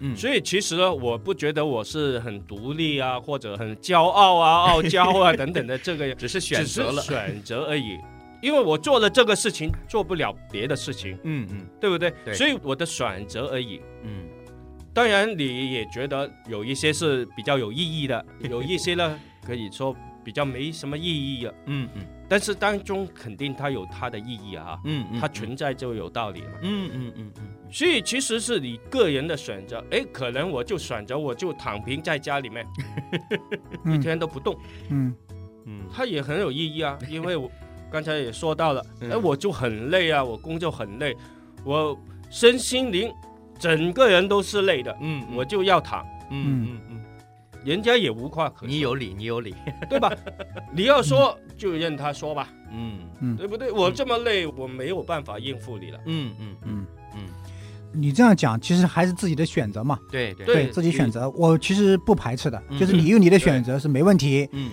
Speaker 1: 嗯，
Speaker 2: 所以其实呢，我不觉得我是很独立啊，或者很骄傲啊、傲娇啊 等等的，这个
Speaker 1: 只是选择了。
Speaker 2: 选择而已。因为我做了这个事情，做不了别的事情，
Speaker 1: 嗯嗯
Speaker 2: 对不对？
Speaker 1: 对
Speaker 2: 所以我的选择而已。
Speaker 1: 嗯
Speaker 2: 当然，你也觉得有一些是比较有意义的，有一些呢可以说比较没什么意义的，
Speaker 1: 嗯嗯
Speaker 2: 但是当中肯定它有它的意义啊，
Speaker 1: 嗯嗯，
Speaker 2: 它存在就有道理嘛。
Speaker 1: 嗯嗯嗯嗯
Speaker 2: 所以其实是你个人的选择，哎，可能我就选择我就躺平在家里面，一
Speaker 3: 嗯
Speaker 2: 天都不动，
Speaker 3: 嗯
Speaker 1: 嗯
Speaker 2: 它也很有意义啊。因为我刚才也说到了，
Speaker 1: 嗯。
Speaker 2: 哎，我就很累啊，我工作很累，我身心灵整个人都是累的，
Speaker 1: 嗯，
Speaker 2: 我就要躺，
Speaker 1: 嗯嗯嗯，
Speaker 2: 人家也无话可说，
Speaker 1: 你有理，你有理。
Speaker 2: 对吧？你要说就任他说吧，
Speaker 1: 嗯。
Speaker 3: 嗯，
Speaker 2: 对不对？我这么累，我没有办法应付你了。
Speaker 1: 嗯嗯嗯。
Speaker 3: 嗯，
Speaker 1: 嗯，
Speaker 3: 你这样讲其实还是自己的选择嘛，
Speaker 1: 对对。
Speaker 2: 对
Speaker 3: 自己选择，我其实不排斥的，
Speaker 1: 嗯。
Speaker 3: 就是你有你的选择是没问题，
Speaker 1: 嗯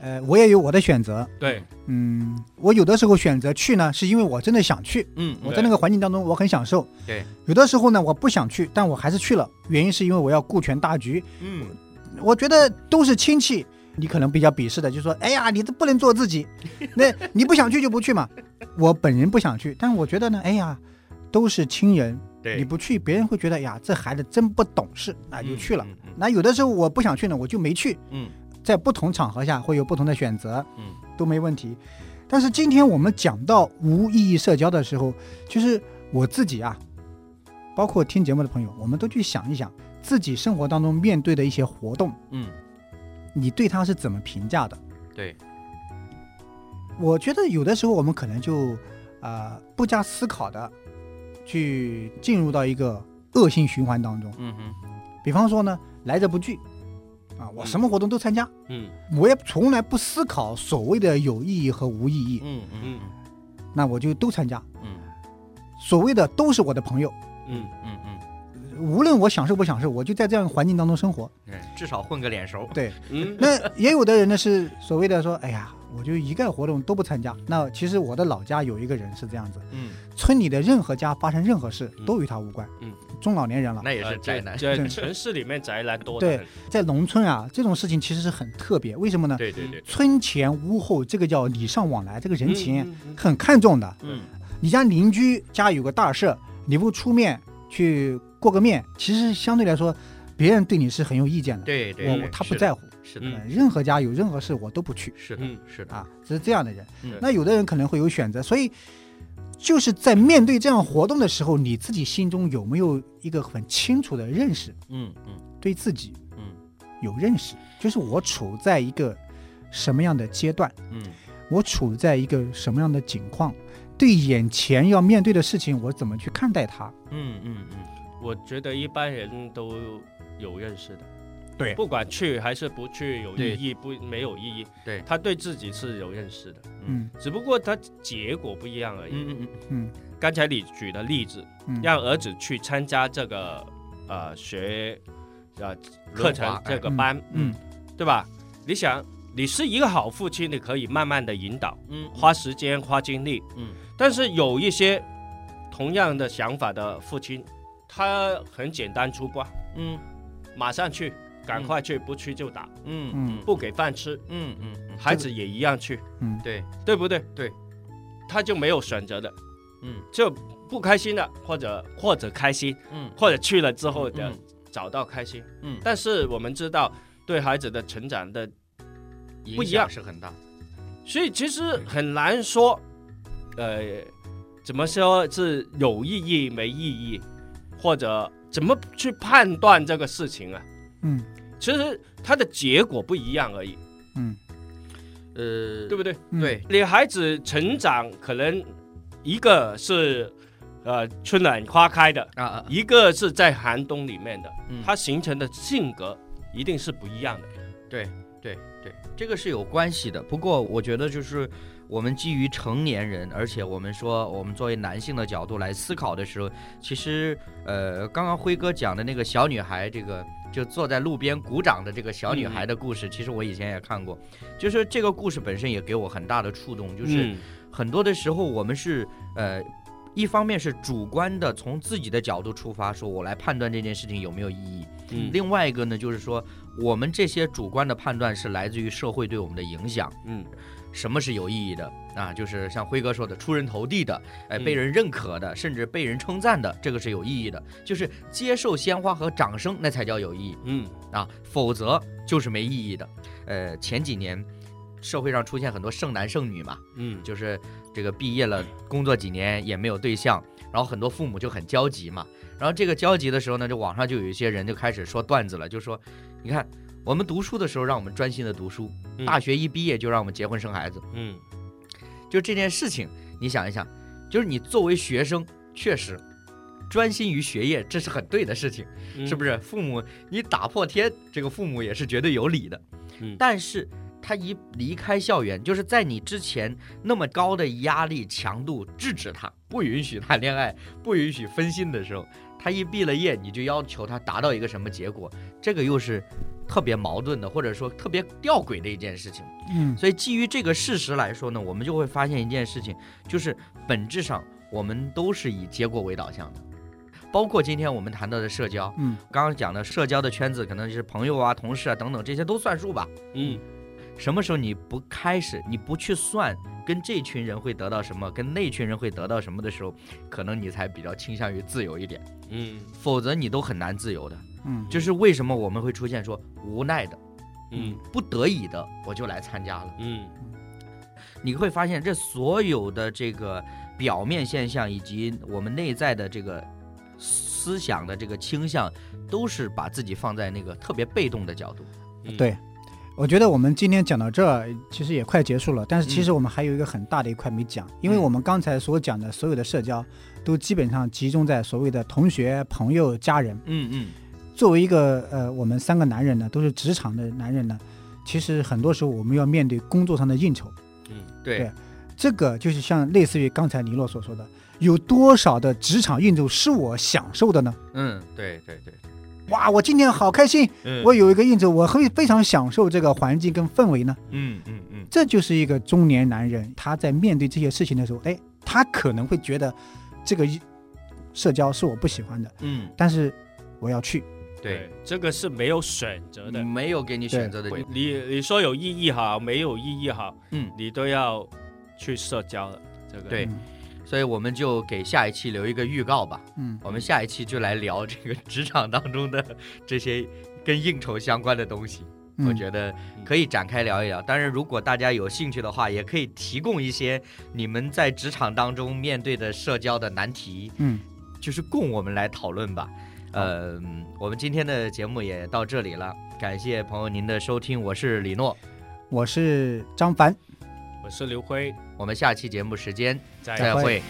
Speaker 3: 呃，我也有我的选择，
Speaker 2: 对，
Speaker 3: 嗯，我有的时候选择去呢，是因为我真的想去，
Speaker 1: 嗯
Speaker 3: 我在那个环境当中我很享受，
Speaker 1: 对，
Speaker 3: 有的时候呢我不想去，但我还是去了，原因是因为我要顾全大局，
Speaker 1: 嗯
Speaker 3: 我觉得都是亲戚。你可能比较鄙视的，就说：“哎呀，你这不能做自己，那你不想去就不去嘛。”我本人不想去，但我觉得呢，哎呀，都是亲人，
Speaker 1: 对，
Speaker 3: 你不去，别人会觉得哎呀，这孩子真不懂事，那就去了。那有的时候我不想去呢，我就没去。
Speaker 1: 嗯
Speaker 3: 在不同场合下会有不同的选择，
Speaker 1: 嗯
Speaker 3: 都没问题。但是今天我们讲到无意义社交的时候，就是我自己啊，包括听节目的朋友，我们都去想一想自己生活当中面对的一些活动，
Speaker 1: 嗯，
Speaker 3: 你对它是怎么评价的？
Speaker 1: 对，
Speaker 3: 我觉得有的时候我们可能就啊、呃不加思考的去进入到一个恶性循环当中。
Speaker 1: 嗯哼，
Speaker 3: 比方说呢，来者不拒，啊，我什么活动都参加，
Speaker 2: 嗯
Speaker 3: 我也从来不思考所谓的有意义和无意义，
Speaker 1: 嗯嗯
Speaker 3: 那我就都参加。
Speaker 1: 嗯
Speaker 3: 所谓的都是我的朋友，
Speaker 2: 嗯
Speaker 1: 嗯嗯
Speaker 3: 无论我享受不享受，我就在这样的环境当中生活。
Speaker 1: 嗯，至少混个脸熟。
Speaker 3: 对，
Speaker 2: 嗯，
Speaker 3: 那也有的人呢是所谓的说，哎呀，我就一概活动都不参加。那其实我的老家有一个人是这样子，
Speaker 1: 嗯，
Speaker 3: 村里的任何家发生任何事
Speaker 2: 嗯
Speaker 3: 都与他无关。
Speaker 2: 嗯，
Speaker 3: 中老年人了，
Speaker 1: 那也
Speaker 2: 呃
Speaker 1: 是宅男。
Speaker 2: 这
Speaker 3: 对
Speaker 2: 城市里面宅男多
Speaker 3: 对，在农村啊，这种事情其实是很特别。为什么呢？
Speaker 2: 对对对，
Speaker 3: 村前屋后，这个叫礼尚往来，这个人情很看重的。
Speaker 1: 嗯
Speaker 3: 你家邻居家有个大事，你不出面去过个面，其实相对来说，别人对你是很有意见的。
Speaker 1: 对对，
Speaker 3: 我他不在乎，
Speaker 1: 是的，
Speaker 2: 嗯
Speaker 3: 呃任何家有任何事我都不去。
Speaker 1: 是的
Speaker 2: 嗯，
Speaker 1: 是的。
Speaker 3: 啊，这是这样的人。
Speaker 1: 嗯。
Speaker 3: 那有的人可能会有选择，所以就是在面对这样活动的时候，你自己心中有没有一个很清楚的认识，
Speaker 1: 嗯嗯。
Speaker 3: 对自己
Speaker 1: 嗯。
Speaker 3: 有认识，就是我处在一个什么样的阶段，
Speaker 1: 嗯。
Speaker 3: 我处在一个什么样的境况，对眼前要面对的事情，我怎么去看待它？
Speaker 1: 嗯嗯嗯，
Speaker 2: 我觉得一般人都有认识的，
Speaker 3: 对。
Speaker 2: 不管去还是不去，有意义不没有意义，
Speaker 1: 对。
Speaker 2: 他对自己是有认识的，
Speaker 3: 嗯。
Speaker 2: 只不过他结果不一样而已。
Speaker 1: 嗯嗯
Speaker 3: 嗯
Speaker 2: 刚才你举的例子，
Speaker 3: 嗯，
Speaker 2: 让儿子去参加这个呃学呃课程这个班，
Speaker 3: 嗯
Speaker 2: 对吧？你想，你是一个好父亲，你可以慢慢的引导，
Speaker 1: 嗯
Speaker 2: 花时间花精力，
Speaker 1: 嗯。
Speaker 2: 但是有一些同样的想法的父亲，他很简单粗暴，
Speaker 1: 嗯。
Speaker 2: 马上去，赶快去，不去就打，
Speaker 1: 嗯。
Speaker 3: 嗯。
Speaker 2: 不给饭吃，
Speaker 1: 嗯嗯嗯，
Speaker 2: 孩子也一样去，
Speaker 3: 嗯。
Speaker 1: 对，
Speaker 2: 对不对？
Speaker 1: 对，
Speaker 2: 他就没有选择的，
Speaker 1: 嗯。
Speaker 2: 就不开心的，或者或者开心，
Speaker 1: 嗯。
Speaker 2: 或者去了之后的
Speaker 1: 嗯
Speaker 2: 找到开心。
Speaker 1: 嗯，
Speaker 2: 但是我们知道，对孩子的成长的，不一样
Speaker 1: 是很大。
Speaker 2: 所以其实很难说，呃，怎么说是有意义没意义，或者怎么去判断这个事情啊？
Speaker 3: 嗯。
Speaker 2: 其实它的结果不一样而已，
Speaker 3: 嗯。
Speaker 1: 呃，
Speaker 2: 对不对？
Speaker 3: 嗯。
Speaker 1: 对，
Speaker 2: 你孩子成长可能一个是呃春暖花开的，
Speaker 1: 啊啊，
Speaker 2: 一个是在寒冬里面的，
Speaker 1: 嗯。
Speaker 2: 他形成的性格一定是不一样的。
Speaker 1: 对对对，这个是有关系的。不过我觉得就是我们基于成年人，而且我们说我们作为男性的角度来思考的时候，其实呃，刚刚辉哥讲的那个小女孩，这个就坐在路边鼓掌的这个小女孩的故事，其实我以前也看过。就是这个故事本身也给我很大的触动，就是
Speaker 2: 嗯
Speaker 1: 很多的时候我们是呃。一方面是主观的从自己的角度出发，说我来判断这件事情有没有意义；
Speaker 2: 嗯
Speaker 1: 另外一个呢，就是说我们这些主观的判断是来自于社会对我们的影响。
Speaker 2: 嗯
Speaker 1: 什么是有意义的啊？就是像辉哥说的，出人头地的，哎，
Speaker 2: 嗯
Speaker 1: 被人认可的，甚至被人称赞的，这个是有意义的。就是接受鲜花和掌声，那才叫有意义
Speaker 2: 嗯
Speaker 1: 啊，否则就是没意义的。呃，前几年社会上出现很多剩男剩女嘛，
Speaker 2: 嗯
Speaker 1: 就是这个毕业了，工作几年也没有对象，然后很多父母就很焦急嘛。然后这个焦急的时候呢，就网上就有一些人就开始说段子了，就说，你看我们读书的时候让我们专心的读书，
Speaker 2: 嗯
Speaker 1: 大学一毕业就让我们结婚生孩子，
Speaker 2: 嗯
Speaker 1: 就这件事情，你想一想，就是你作为学生，确实专心于学业，这是很对的事情。
Speaker 2: 嗯
Speaker 1: 是不是？父母你打破天，这个父母也是绝对有理的。
Speaker 2: 嗯
Speaker 1: 但是他一离开校园，就是在你之前那么高的压力强度制止他，不允许谈恋爱，不允许分心的时候，他一毕了业，你就要求他达到一个什么结果？这个又是特别矛盾的，或者说特别吊诡的一件事情。
Speaker 3: 嗯
Speaker 1: 所以基于这个事实来说呢，我们就会发现一件事情，就是本质上我们都是以结果为导向的。包括今天我们谈到的社交，
Speaker 3: 嗯
Speaker 1: 刚刚讲的社交的圈子，可能就是朋友啊、同事啊等等，这些都算数吧。
Speaker 2: 嗯
Speaker 1: 什么时候你不开始，你不去算跟这群人会得到什么，跟那群人会得到什么的时候，可能你才比较倾向于自由一点，
Speaker 2: 嗯
Speaker 1: 否则你都很难自由的。
Speaker 3: 嗯
Speaker 1: 就是为什么我们会出现说无奈的、
Speaker 2: 嗯
Speaker 1: 不得已的，我就来参加了。
Speaker 2: 嗯
Speaker 1: 你会发现，这所有的这个表面现象，以及我们内在的这个思想的这个倾向，都是把自己放在那个特别被动的角度。
Speaker 2: 嗯
Speaker 3: 对，我觉得我们今天讲到这儿，其实也快结束了。但是其
Speaker 1: 嗯
Speaker 3: 实我们还有一个很大的一块没讲，因为我们刚才所讲的所有的社交，都基本上集中在所谓的同学、朋友、家人。
Speaker 1: 嗯嗯
Speaker 3: 作为一个呃，我们三个男人呢，都是职场的男人呢，其实很多时候我们要面对工作上的应酬。
Speaker 2: 嗯
Speaker 1: 对
Speaker 3: 对这个就是像类似于刚才尼洛所说的，有多少的职场应酬是我享受的呢？
Speaker 1: 嗯，对对对，
Speaker 3: 哇，我今天好开心，
Speaker 1: 嗯
Speaker 3: 我有一个应酬，我会非常享受这个环境跟氛围呢。
Speaker 1: 嗯嗯嗯
Speaker 3: 这就是一个中年男人，他在面对这些事情的时候，哎，他可能会觉得这个社交是我不喜欢的，
Speaker 1: 嗯，
Speaker 3: 但是我要去。
Speaker 1: 对，，
Speaker 2: 这个是没有选择的。
Speaker 1: 没有给你选择的。
Speaker 2: 你你说有意义好，没有意义好，
Speaker 1: 嗯，
Speaker 2: 你都要去社交了。这个
Speaker 1: 对
Speaker 3: 嗯
Speaker 1: 所以我们就给下一期留一个预告吧。
Speaker 3: 嗯，
Speaker 1: 我们下一期就来聊这个职场当中的这些跟应酬相关的东西。
Speaker 3: 嗯
Speaker 1: 我觉得可以展开聊一聊。当然，如果大家有兴趣的话，也可以提供一些你们在职场当中面对的社交的难题，
Speaker 3: 嗯，
Speaker 1: 就是供我们来讨论吧。呃，我们今天的节目也到这里了，感谢朋友您的收听，我是李诺，
Speaker 3: 我是张凡，
Speaker 2: 我是刘辉，
Speaker 1: 我们下期节目时间
Speaker 2: 再
Speaker 1: 会。